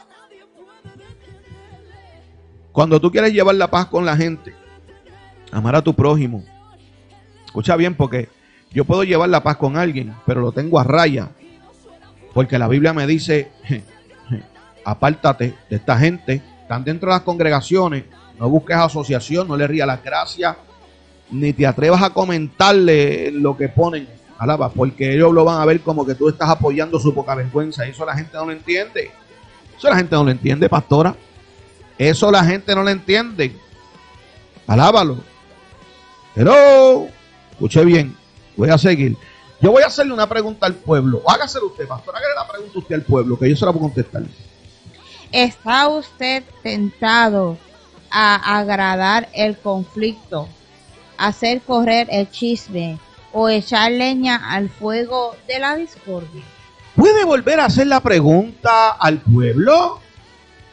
Cuando tú quieres llevar la paz con la gente, amar a tu prójimo, escucha bien, porque yo puedo llevar la paz con alguien, pero lo tengo a raya porque la Biblia me dice, apártate de esta gente, están dentro de las congregaciones, no busques asociación, no le rías las gracias, ni te atrevas a comentarle lo que ponen, alaba, porque ellos lo van a ver como que tú estás apoyando su poca vergüenza. Eso la gente no lo entiende. Eso la gente no lo entiende, pastora. Eso la gente no lo entiende. Alábalo. Pero, escuche bien, voy a seguir. Yo voy a hacerle una pregunta al pueblo. Hágaselo usted, pastor. Hágale la pregunta usted al pueblo, que yo se la a contestar. ¿Está usted tentado a agradar el conflicto, hacer correr el chisme o echar leña al fuego de la discordia? ¿Puede volver a hacer la pregunta al pueblo?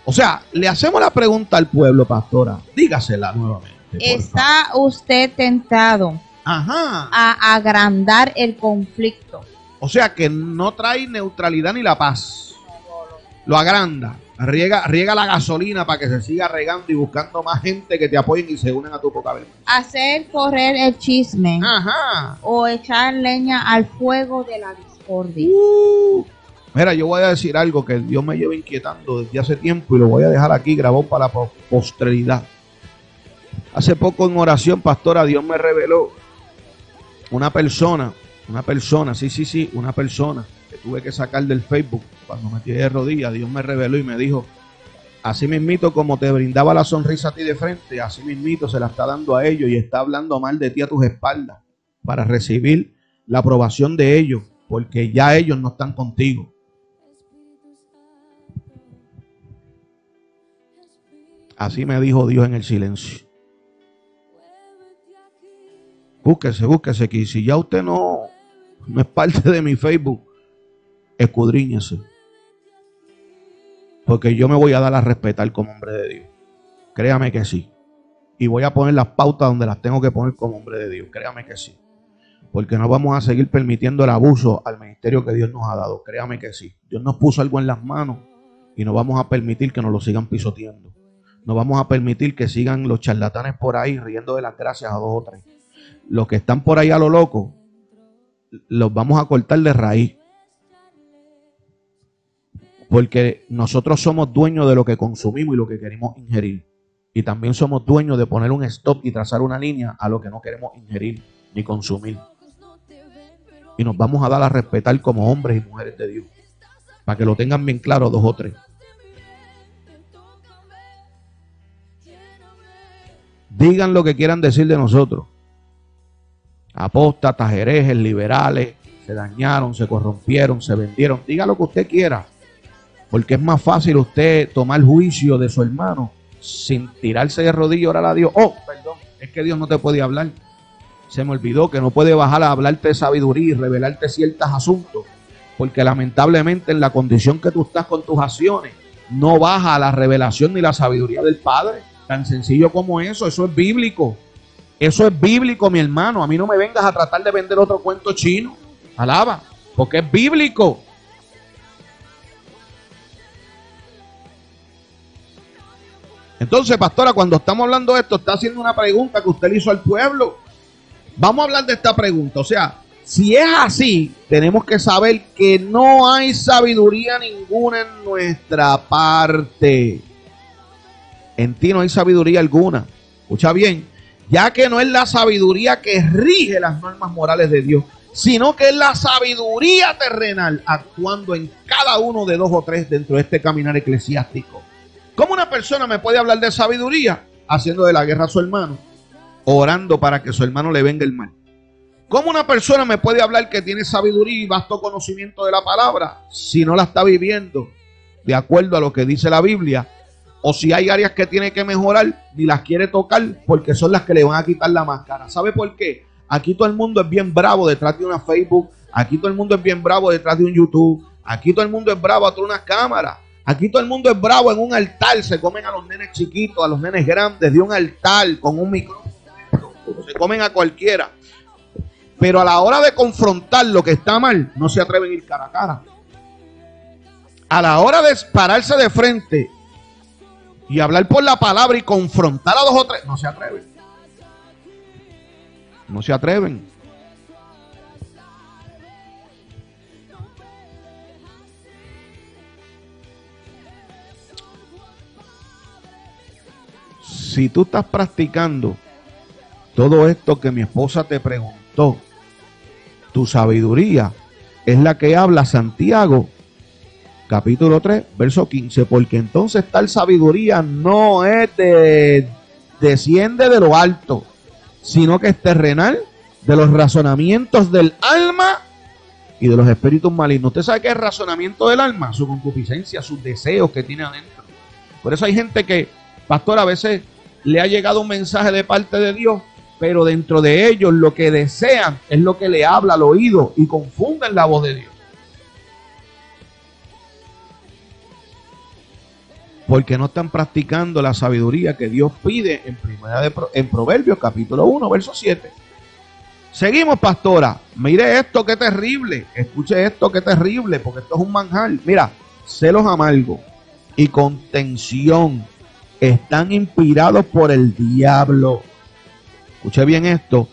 O sea, le hacemos la pregunta al pueblo, pastora. Dígasela nuevamente. ¿Está usted tentado a agrandar el conflicto. O sea que no trae neutralidad ni la paz. Lo agranda. Riega, riega la gasolina para que se siga regando y buscando más gente que te apoyen y se unan a tu poca Hacer correr el chisme. O echar leña al fuego de la discordia. Uh. mira, yo voy a decir algo que Dios me lleva inquietando desde hace tiempo y lo voy a dejar aquí grabado para la posteridad. Hace poco en oración, pastora, Dios me reveló una persona, una persona, sí, sí, sí, una persona que tuve que sacar del Facebook cuando me tiré de rodillas, Dios me reveló y me dijo, así mismito como te brindaba la sonrisa a ti de frente, así mismito se la está dando a ellos y está hablando mal de ti a tus espaldas para recibir la aprobación de ellos, porque ya ellos no están contigo. Así me dijo Dios en el silencio. Búsquese, búsquese aquí. Si ya usted no, no es parte de mi Facebook, escudriñese. Porque yo me voy a dar a respetar como hombre de Dios. Créame que sí. Y voy a poner las pautas donde las tengo que poner como hombre de Dios. Créame que sí. Porque no vamos a seguir permitiendo el abuso al ministerio que Dios nos ha dado. Créame que sí. Dios nos puso algo en las manos y no vamos a permitir que nos lo sigan pisoteando. No vamos a permitir que sigan los charlatanes por ahí riendo de las gracias a dos o tres los que están por ahí a lo loco, los vamos a cortar de raíz. Porque nosotros somos dueños de lo que consumimos y lo que queremos ingerir. Y también somos dueños de poner un stop y trazar una línea a lo que no queremos ingerir ni consumir. Y nos vamos a dar a respetar como hombres y mujeres de Dios. Para que lo tengan bien claro dos o tres. Digan lo que quieran decir de nosotros apóstatas, herejes, liberales, se dañaron, se corrompieron, se vendieron. Diga lo que usted quiera, porque es más fácil usted tomar juicio de su hermano sin tirarse de rodillas y orar a Dios. Oh, perdón, es que Dios no te puede hablar. Se me olvidó que no puede bajar a hablarte de sabiduría y revelarte ciertos asuntos, porque lamentablemente en la condición que tú estás con tus acciones, no baja la revelación ni la sabiduría del Padre. Tan sencillo como eso, eso es bíblico. Eso es bíblico, mi hermano. A mí no me vengas a tratar de vender otro cuento chino. Alaba, porque es bíblico. Entonces, pastora, cuando estamos hablando de esto, está haciendo una pregunta que usted le hizo al pueblo. Vamos a hablar de esta pregunta. O sea, si es así, tenemos que saber que no hay sabiduría ninguna en nuestra parte. En ti no hay sabiduría alguna. Escucha bien, ya que no es la sabiduría que rige las normas morales de Dios, sino que es la sabiduría terrenal actuando en cada uno de dos o tres dentro de este caminar eclesiástico. ¿Cómo una persona me puede hablar de sabiduría? Haciendo de la guerra a su hermano, orando para que su hermano le venga el mal. ¿Cómo una persona me puede hablar que tiene sabiduría y vasto conocimiento de la palabra si no la está viviendo de acuerdo a lo que dice la Biblia. O si hay áreas que tiene que mejorar, ni las quiere tocar porque son las que le van a quitar la máscara. ¿Sabe por qué? Aquí todo el mundo es bien bravo detrás de una Facebook. Aquí todo el mundo es bien bravo detrás de un YouTube. Aquí todo el mundo es bravo atrás de una cámara. Aquí todo el mundo es bravo en un altar. Se comen a los nenes chiquitos, a los nenes grandes de un altar con un micrófono. Se comen a cualquiera. Pero a la hora de confrontar lo que está mal, no se atreven a ir cara a cara. A la hora de pararse de frente y hablar por la palabra y confrontar a dos o tres, no se atreven. No se atreven. Si tú estás practicando todo esto que mi esposa te preguntó, tu sabiduría es la que habla Santiago, capítulo 3, verso 15, porque entonces tal sabiduría no es de, desciende de lo alto, sino que es terrenal, de los razonamientos del alma y de los espíritus malignos. ¿Usted sabe qué es razonamiento del alma? Su concupiscencia, sus deseos que tiene adentro. Por eso hay gente que, pastor, a veces le ha llegado un mensaje de parte de Dios pero dentro de ellos lo que desean es lo que le habla al oído y confunden la voz de Dios. Porque no están practicando la sabiduría que Dios pide en, primera de, en Proverbios capítulo 1, verso 7. Seguimos, pastora. Mire esto, qué terrible. Escuche esto, qué terrible, porque esto es un manjar. Mira, celos amargos y contención están inspirados por el diablo escuche bien esto,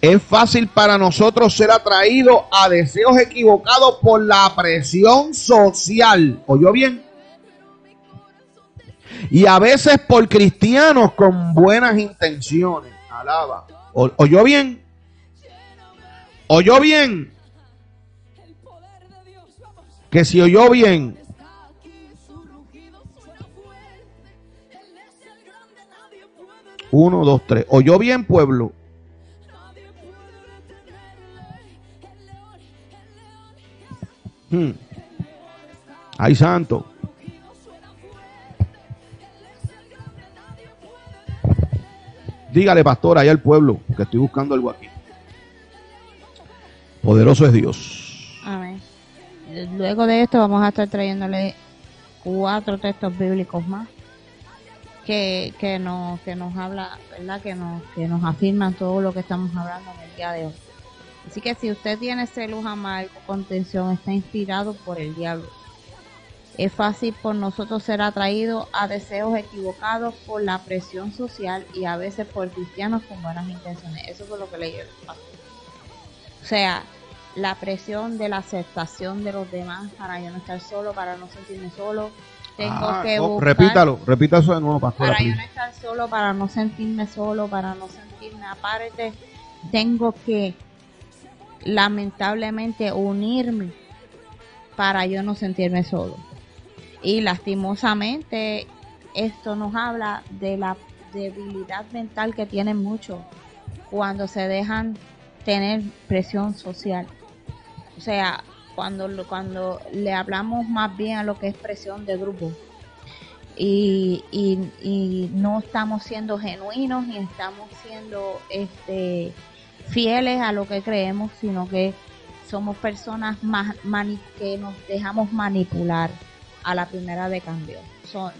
es fácil para nosotros ser atraídos a deseos equivocados por la presión social. ¿Oyó bien? Y a veces por cristianos con buenas intenciones. Alaba. ¿Oyó bien? ¿Oyó bien? Que si oyó bien, Uno, dos, tres. ¿Oyó bien, pueblo? Hmm. Ay, santo. Dígale, pastor, allá al pueblo, que estoy buscando algo aquí. Poderoso es Dios. Amén. Luego de esto vamos a estar trayéndole cuatro textos bíblicos más que, que, nos, que nos habla, ¿verdad? Que nos, que nos afirman todo lo que estamos hablando en el día de hoy. Así que si usted tiene celos amargo, contención, está inspirado por el diablo. Es fácil por nosotros ser atraídos a deseos equivocados por la presión social y a veces por cristianos con buenas intenciones. Eso fue lo que leí. O sea, la presión de la aceptación de los demás para yo no estar solo, para no sentirme solo, tengo ah, que oh, repítalo, repita eso de nuevo, pastora. Para yo no estar solo, para no sentirme solo, para no sentirme aparte, tengo que lamentablemente unirme para yo no sentirme solo. Y lastimosamente esto nos habla de la debilidad mental que tienen muchos cuando se dejan tener presión social. O sea, cuando, cuando le hablamos más bien a lo que es presión de grupo. Y, y, no estamos siendo genuinos ni estamos siendo este fieles a lo que creemos, sino que somos personas más que nos dejamos manipular a la primera de cambio.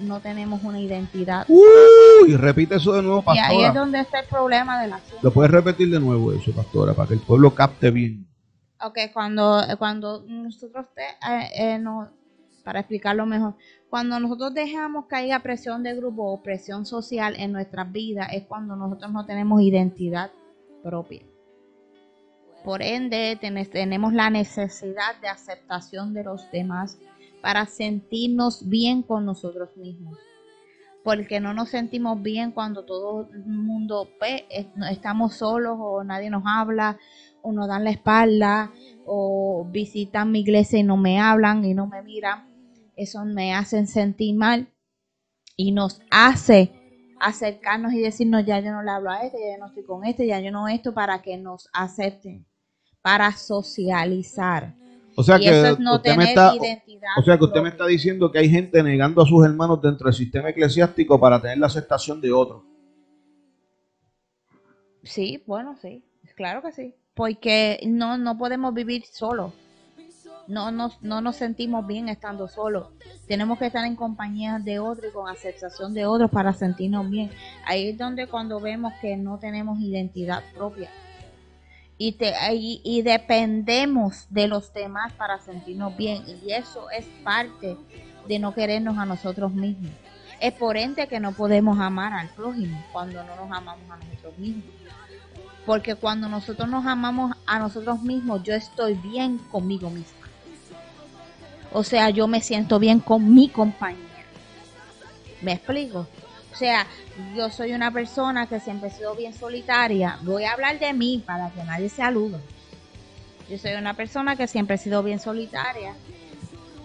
no tenemos una identidad. Uy, repite eso de nuevo, pastora. Y ahí es donde está el problema de la ¿Lo puedes repetir de nuevo eso, pastora, para que el pueblo capte bien? Ok, cuando, cuando nosotros, te, eh, eh, no, para explicarlo mejor, cuando nosotros dejamos que haya presión de grupo o presión social en nuestras vidas, es cuando nosotros no tenemos identidad propia. Por ende, tenemos la necesidad de aceptación de los demás para sentirnos bien con nosotros mismos. Porque no nos sentimos bien cuando todo el mundo ve, estamos solos o nadie nos habla o no dan la espalda o visitan mi iglesia y no me hablan y no me miran, eso me hacen sentir mal y nos hace acercarnos y decirnos ya yo no le hablo a este, ya yo no estoy con este, ya yo no esto para que nos acepten, para socializar. O sea y que eso es no usted me está, identidad. o sea que usted me está diciendo que hay gente negando a sus hermanos dentro del sistema eclesiástico para tener la aceptación de otros. Sí, bueno, sí, claro que sí. Porque no, no podemos vivir solos. No nos, no nos sentimos bien estando solos. Tenemos que estar en compañía de otros y con aceptación de otros para sentirnos bien. Ahí es donde cuando vemos que no tenemos identidad propia. Y, te, y, y dependemos de los demás para sentirnos bien. Y eso es parte de no querernos a nosotros mismos. Es por ende que no podemos amar al prójimo cuando no nos amamos a nosotros mismos. Porque cuando nosotros nos amamos a nosotros mismos, yo estoy bien conmigo misma. O sea, yo me siento bien con mi compañía. ¿Me explico? O sea, yo soy una persona que siempre he sido bien solitaria. Voy a hablar de mí para que nadie se alude. Yo soy una persona que siempre he sido bien solitaria.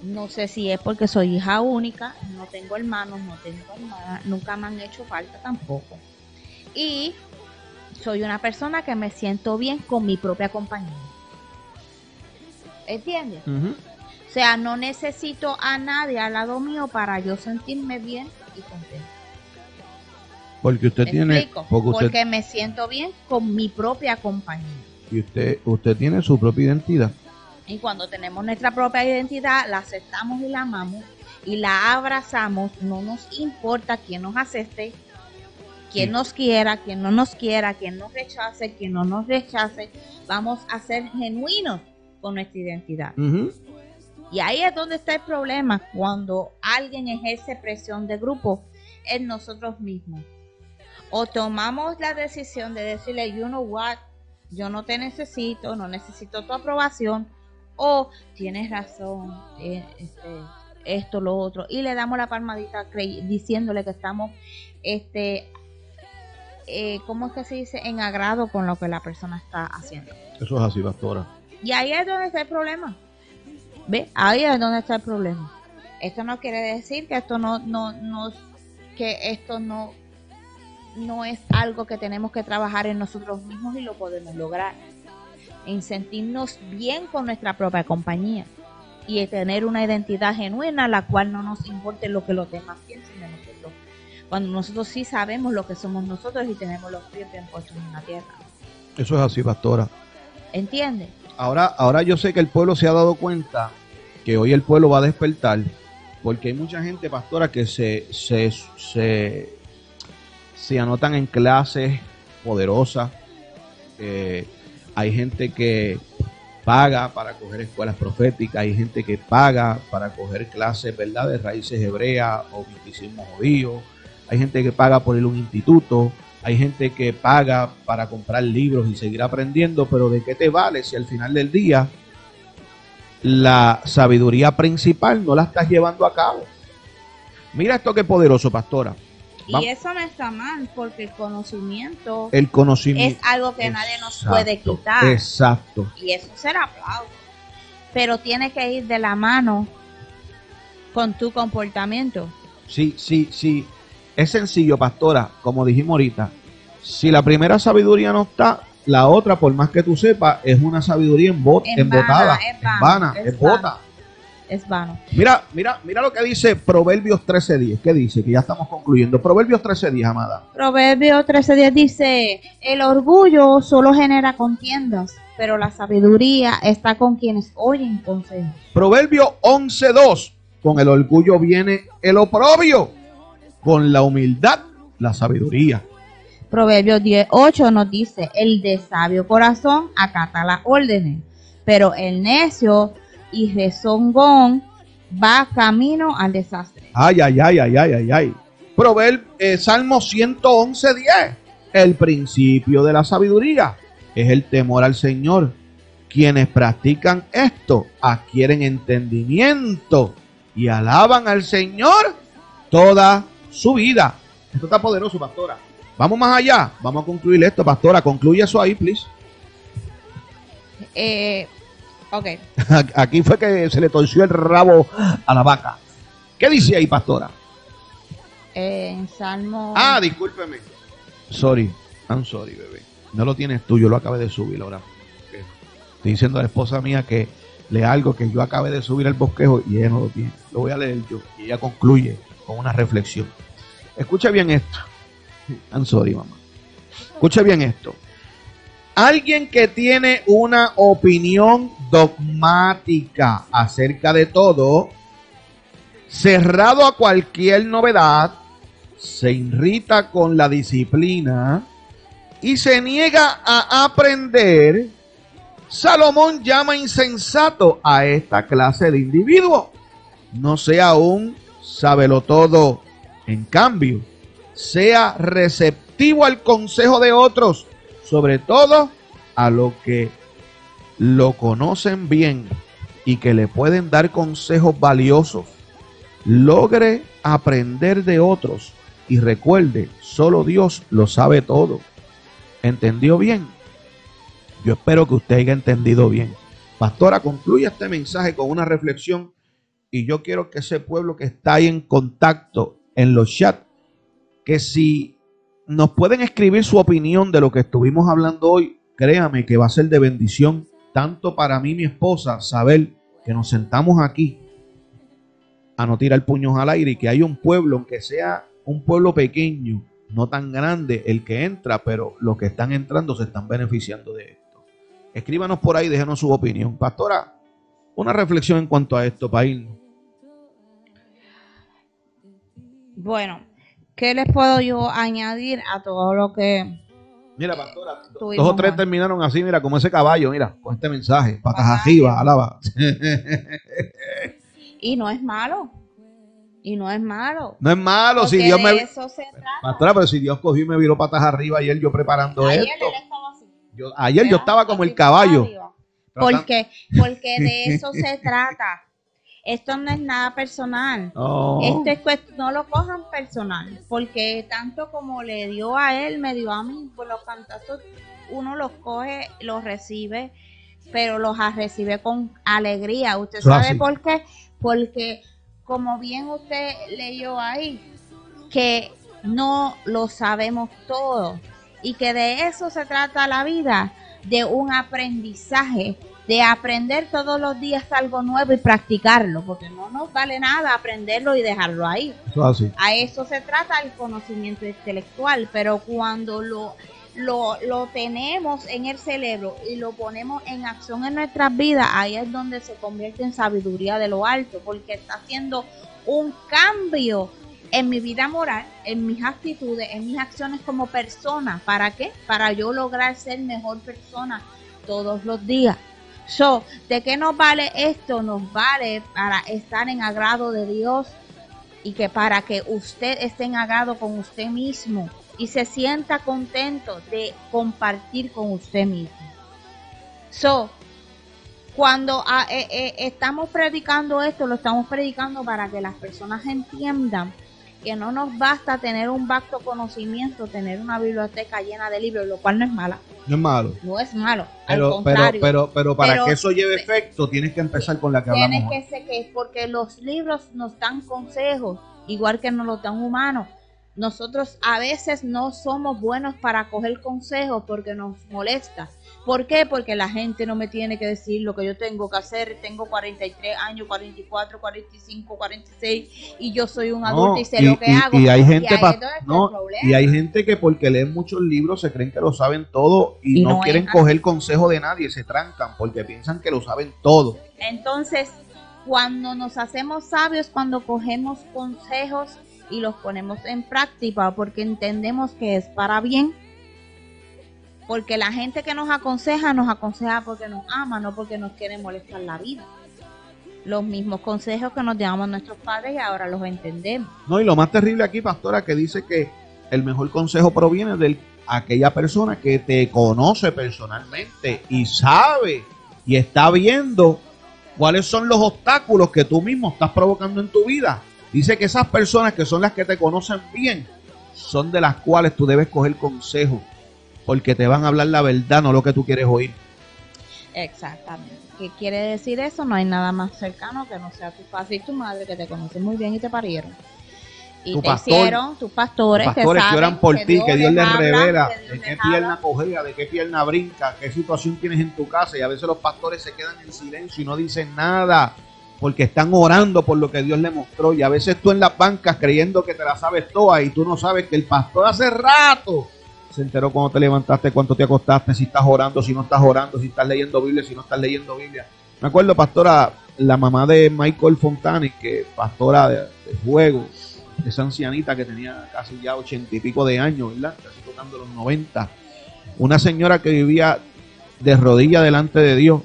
No sé si es porque soy hija única, no tengo hermanos, no tengo hermanas, nunca me han hecho falta tampoco. Y soy una persona que me siento bien con mi propia compañía. ¿Entiendes? O sea, no necesito a nadie al lado mío para yo sentirme bien. Porque usted ¿Me tiene, explico? porque usted, Porque me siento bien con mi propia compañía. y usted, usted tiene su propia identidad. Y cuando tenemos nuestra propia identidad, la aceptamos y la amamos y la abrazamos, no nos importa quién nos acepte, quién Sí. nos quiera, quién no nos quiera, quién nos rechace, quién no nos rechace, vamos a ser genuinos con nuestra identidad. Y ahí es donde está el problema, cuando alguien ejerce presión de grupo en nosotros mismos. O tomamos la decisión de decirle, you know what, yo no te necesito, no necesito tu aprobación, o tienes razón, eh, este, esto, lo otro, y le damos la palmadita crey- diciéndole que estamos, este, eh, ¿cómo es que se dice? En agrado con lo que la persona está haciendo. Eso es así, pastora. Y ahí es donde está el problema. ¿Ve? Ahí es donde está el problema. Esto no quiere decir que esto no, no, no, que esto no, no es algo que tenemos que trabajar en nosotros mismos y lo podemos lograr. En sentirnos bien con nuestra propia compañía y en tener una identidad genuina, la cual no nos importe lo que los demás piensen de nosotros. Cuando nosotros sí sabemos lo que somos nosotros y tenemos los pies bien puestos en la tierra. Eso es así, pastora. ¿Entiendes? Ahora, ahora yo sé que el pueblo se ha dado cuenta que hoy el pueblo va a despertar, porque hay mucha gente, pastora, que se, se, se, se anotan en clases poderosas. Eh, hay gente que paga para coger escuelas proféticas, hay gente que paga para coger clases, ¿verdad?, de raíces hebreas o misticismo judío, hay gente que paga por ir a un instituto, hay gente que paga para comprar libros y seguir aprendiendo, pero ¿de qué te vale si al final del día la sabiduría principal no la estás llevando a cabo? Mira esto que poderoso, pastora. Vamos. Y eso no está mal, porque el conocimiento El conocimiento. es algo que nadie nos puede quitar. Exacto. Y eso será aplauso. Pero tiene que ir de la mano con tu comportamiento. Sí, sí, sí. Es sencillo, pastora, como dijimos ahorita. Si la primera sabiduría no está, la otra, por más que tú sepas, es una sabiduría embot- En embotada, vana, en en vano, vana, es es bota. Es vano. Mira, mira, mira lo que dice Proverbios 13:10. ¿Qué dice? Que ya estamos concluyendo. Proverbios 13:10, amada. Proverbio 13.10 dice, el orgullo solo genera contiendas, pero la sabiduría está con quienes oyen consejos. Proverbio 11:2. Con el orgullo viene el oprobio. Con la humildad, la sabiduría. Proverbios 10.8 nos dice, el de sabio corazón acata las órdenes, pero el necio y rezongón va camino al desastre. Ay, ay, ay, ay, ay, ay, ay. Proverbio, eh, Salmo 111:10. El principio de la sabiduría es el temor al Señor. Quienes practican esto adquieren entendimiento y alaban al Señor toda su vida. Esto está poderoso, pastora. Vamos más allá. Vamos a concluir esto, pastora. Concluye eso ahí, please. Eh, ok, Aquí fue que se le torció el rabo a la vaca. ¿Qué dice ahí, pastora? eh, en Salmo... Ah, discúlpeme. Sorry, I'm sorry, bebé. No lo tienes tú, yo lo acabé de subir ahora. Estoy diciendo a la esposa mía que lea algo que yo acabé de subir al bosquejo y ella no lo tiene. Lo voy a leer yo. Y ella concluye con una reflexión. Escucha bien esto. I'm sorry, mamá. Escucha bien esto. Alguien que tiene una opinión dogmática acerca de todo, cerrado a cualquier novedad, se irrita con la disciplina y se niega a aprender, Salomón llama insensato a esta clase de individuo. No sea un sábelo todo. En cambio, sea receptivo al consejo de otros sobre todo a los que lo conocen bien y que le pueden dar consejos valiosos. Logre aprender de otros y recuerde, solo Dios lo sabe todo. ¿Entendió bien? Yo espero que usted haya entendido bien. Pastora, concluye este mensaje con una reflexión y yo quiero que ese pueblo que está ahí en contacto en los chats, que si nos pueden escribir su opinión de lo que estuvimos hablando hoy. Créame que va a ser de bendición tanto para mí y mi esposa saber que nos sentamos aquí a no tirar puños al aire y que hay un pueblo, aunque sea un pueblo pequeño, no tan grande el que entra, pero los que están entrando se están beneficiando de esto. Escríbanos por ahí, déjenos su opinión. Pastora, una reflexión en cuanto a esto para. Bueno, ¿Qué les puedo yo añadir a todo lo que... Mira, pastora, dos o tres terminaron así, mira, como ese caballo, mira, con este mensaje, patas arriba, alaba. y no es malo. Y no es malo. No es malo, si Dios me. Eso se trata. Pastora, pero si Dios cogió y me viró patas arriba ayer yo preparando ayer esto. Yo, ayer yo estaba como el caballo. Porque, porque de eso se trata. Esto no es nada personal. Esto es no lo cojan personal, porque tanto como le dio a él, me dio a mí, pues los cantazos uno los coge, los recibe, pero los recibe con alegría. ¿Usted sabe por qué? Porque como bien usted leyó ahí, que no lo sabemos todo y que de eso se trata la vida, de un aprendizaje de aprender todos los días algo nuevo y practicarlo, porque no nos vale nada aprenderlo y dejarlo ahí. A eso se trata el conocimiento intelectual, pero cuando lo, lo, lo tenemos en el cerebro y lo ponemos en acción en nuestras vidas, ahí es donde se convierte en sabiduría de lo alto, porque está haciendo un cambio en mi vida moral, en mis actitudes, en mis acciones como persona. ¿Para qué? Para yo lograr ser mejor persona todos los días. So, ¿de qué nos vale esto? Nos vale para estar en agrado de Dios y que para que usted esté en agrado con usted mismo y se sienta contento de compartir con usted mismo. So, cuando ah, eh, eh, estamos predicando esto, lo estamos predicando para que las personas entiendan que no nos basta tener un vasto conocimiento, tener una biblioteca llena de libros, lo cual no es malo. No es malo. No es malo. Pero, pero, pero, pero, para que eso lleve efecto, tienes que empezar con la que hablamos. Tienes que ser que es porque los libros nos dan consejos, igual que nos los dan humanos. Nosotros a veces no somos buenos para coger consejos porque nos molesta ¿Por qué? Porque la gente no me tiene que decir lo que yo tengo que hacer. Tengo 43 años, 44, 45, 46 y yo soy un adulto y sé lo que hago. Y hay gente, y hay gente que porque leen muchos libros se creen que lo saben todo y, no, quieren coger consejo de nadie, se trancan porque piensan que lo saben todo. Entonces, cuando nos hacemos sabios, cuando cogemos consejos y los ponemos en práctica porque entendemos que es para bien, porque la gente que nos aconseja, nos aconseja porque nos ama, no porque nos quiere molestar la vida. Los mismos consejos que nos llevamos nuestros padres y ahora los entendemos. No, y lo más terrible aquí, pastora, que dice que el mejor consejo proviene de aquella persona que te conoce personalmente y sabe y está viendo cuáles son los obstáculos que tú mismo estás provocando en tu vida. Dice que esas personas que son las que te conocen bien son de las cuales tú debes coger consejo porque te van a hablar la verdad, no lo que tú quieres oír. Exactamente. ¿Qué quiere decir eso? No hay nada más cercano que no sea tu padre y tu madre que te conocen muy bien y te parieron. Y tu te pastor, hicieron tus pastores, Los pastores que saben oran por ti, que Dios les habla, revela que Dios de qué les pierna cogea, de qué pierna brinca, qué situación tienes en tu casa. Y a veces los pastores se quedan en silencio y no dicen nada porque están orando por lo que Dios le mostró. Y a veces tú en las bancas creyendo que te la sabes toda y tú no sabes que el pastor hace rato se enteró cuando te levantaste, cuánto te acostaste, si estás orando, si no estás orando, si estás leyendo Biblia, si no estás leyendo Biblia. Me acuerdo, pastora, la mamá de Michael Fontani, que pastora de, de juego, esa ancianita que tenía casi ya ochenta y pico de años, ¿verdad? Casi tocando los noventa. Una señora que vivía de rodillas delante de Dios.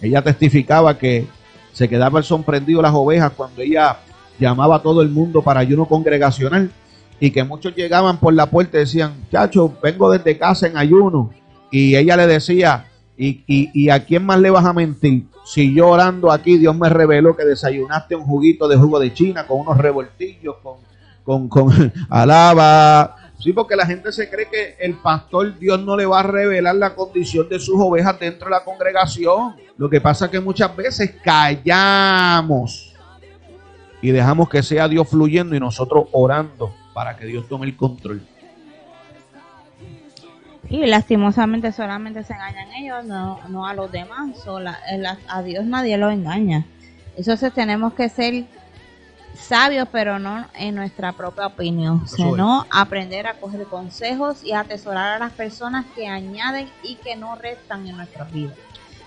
Ella testificaba que se quedaba sorprendido las ovejas cuando ella llamaba a todo el mundo para ayuno congregacional y que muchos llegaban por la puerta y decían, chacho, vengo desde casa en ayuno. Y ella le decía, ¿y, y, y a quién más le vas a mentir? Si yo orando aquí, Dios me reveló que desayunaste un juguito de jugo de China con unos revoltillos, con, con, con alaba. Sí, porque la gente se cree que el pastor Dios no le va a revelar la condición de sus ovejas dentro de la congregación. Lo que pasa es que muchas veces callamos y dejamos que sea Dios fluyendo y nosotros orando para que Dios tome el control. Y lastimosamente solamente se engañan ellos, no, no a los demás. Sola, el- a Dios nadie lo engaña. Entonces tenemos que ser sabios, pero no en nuestra propia opinión, Eso sino aprender a coger consejos y atesorar a las personas que añaden y que no restan en nuestras vidas.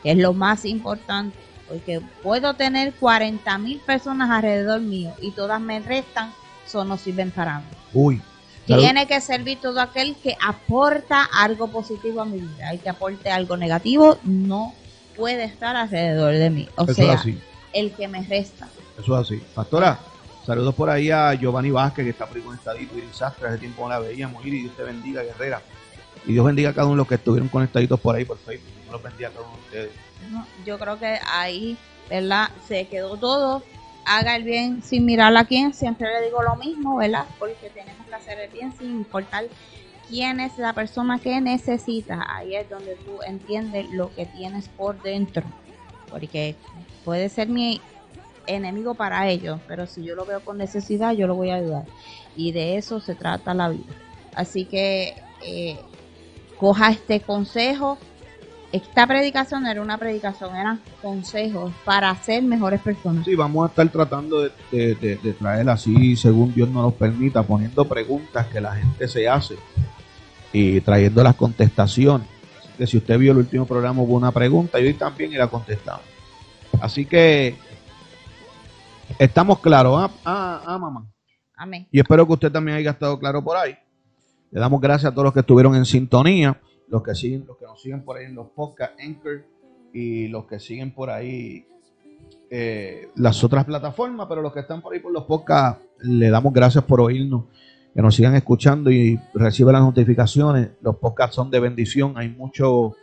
Es lo más importante, porque puedo tener 40 mil personas alrededor mío y todas me restan, eso no sirven para mí. Uy. salud. Tiene que servir todo aquel que aporta algo positivo a mi vida. El que aporte algo negativo no puede estar alrededor de mí. O Eso sea, es así. el que me resta. Eso es así. Pastora, saludos por ahí a Giovanni Vázquez, que está por ahí conectadito, y Sastre, hace tiempo no la veíamos, y Dios te bendiga, guerrera. Y Dios bendiga a cada uno de los que estuvieron conectaditos por ahí por Facebook. Dios los bendiga a cada uno de ustedes. ¿no? Yo creo que ahí, ¿verdad? Se quedó todo. Haga el bien sin mirar a quién. Siempre le digo lo mismo, ¿verdad? Porque tenemos que hacer el bien sin importar quién es la persona que necesita. Ahí es donde tú entiendes lo que tienes por dentro. Porque puede ser mi enemigo para ellos, pero si yo lo veo con necesidad, yo lo voy a ayudar. Y de eso se trata la vida. Así que eh, coja este consejo. Esta predicación no era una predicación, eran consejos para ser mejores personas. Sí, vamos a estar tratando de, de- de- de traer así, según Dios nos lo permita, poniendo preguntas que la gente se hace y trayendo las contestaciones. Así que si usted vio el último programa, hubo una pregunta y hoy también y la contestamos. Así que estamos claros, ¿ah, ah, ah, mamá? Amén. Y espero que usted también haya estado claro por ahí. Le damos gracias a todos los que estuvieron en sintonía, los que siguen, los que nos siguen por ahí en los podcast Anchor y los que siguen por ahí eh, las otras plataformas, pero los que están por ahí por los podcasts, le damos gracias por oírnos, que nos sigan escuchando y reciban las notificaciones. Los podcasts son de bendición, hay mucho,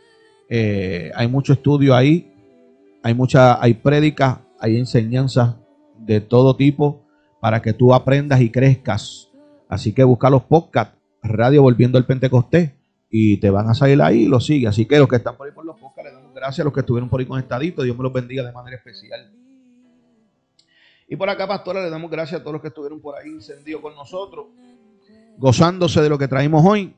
eh, hay mucho estudio ahí, hay mucha, hay prédicas, hay enseñanzas de todo tipo para que tú aprendas y crezcas. Así que busca los podcasts, Radio Volviendo al Pentecostés, y te van a salir ahí y lo sigue. Así que los que están por ahí por los podcasts, le damos gracias a los que estuvieron por ahí conectaditos. Dios me los bendiga de manera especial. Y por acá, pastora, le damos gracias a todos los que estuvieron por ahí encendidos con nosotros, gozándose de lo que traímos hoy.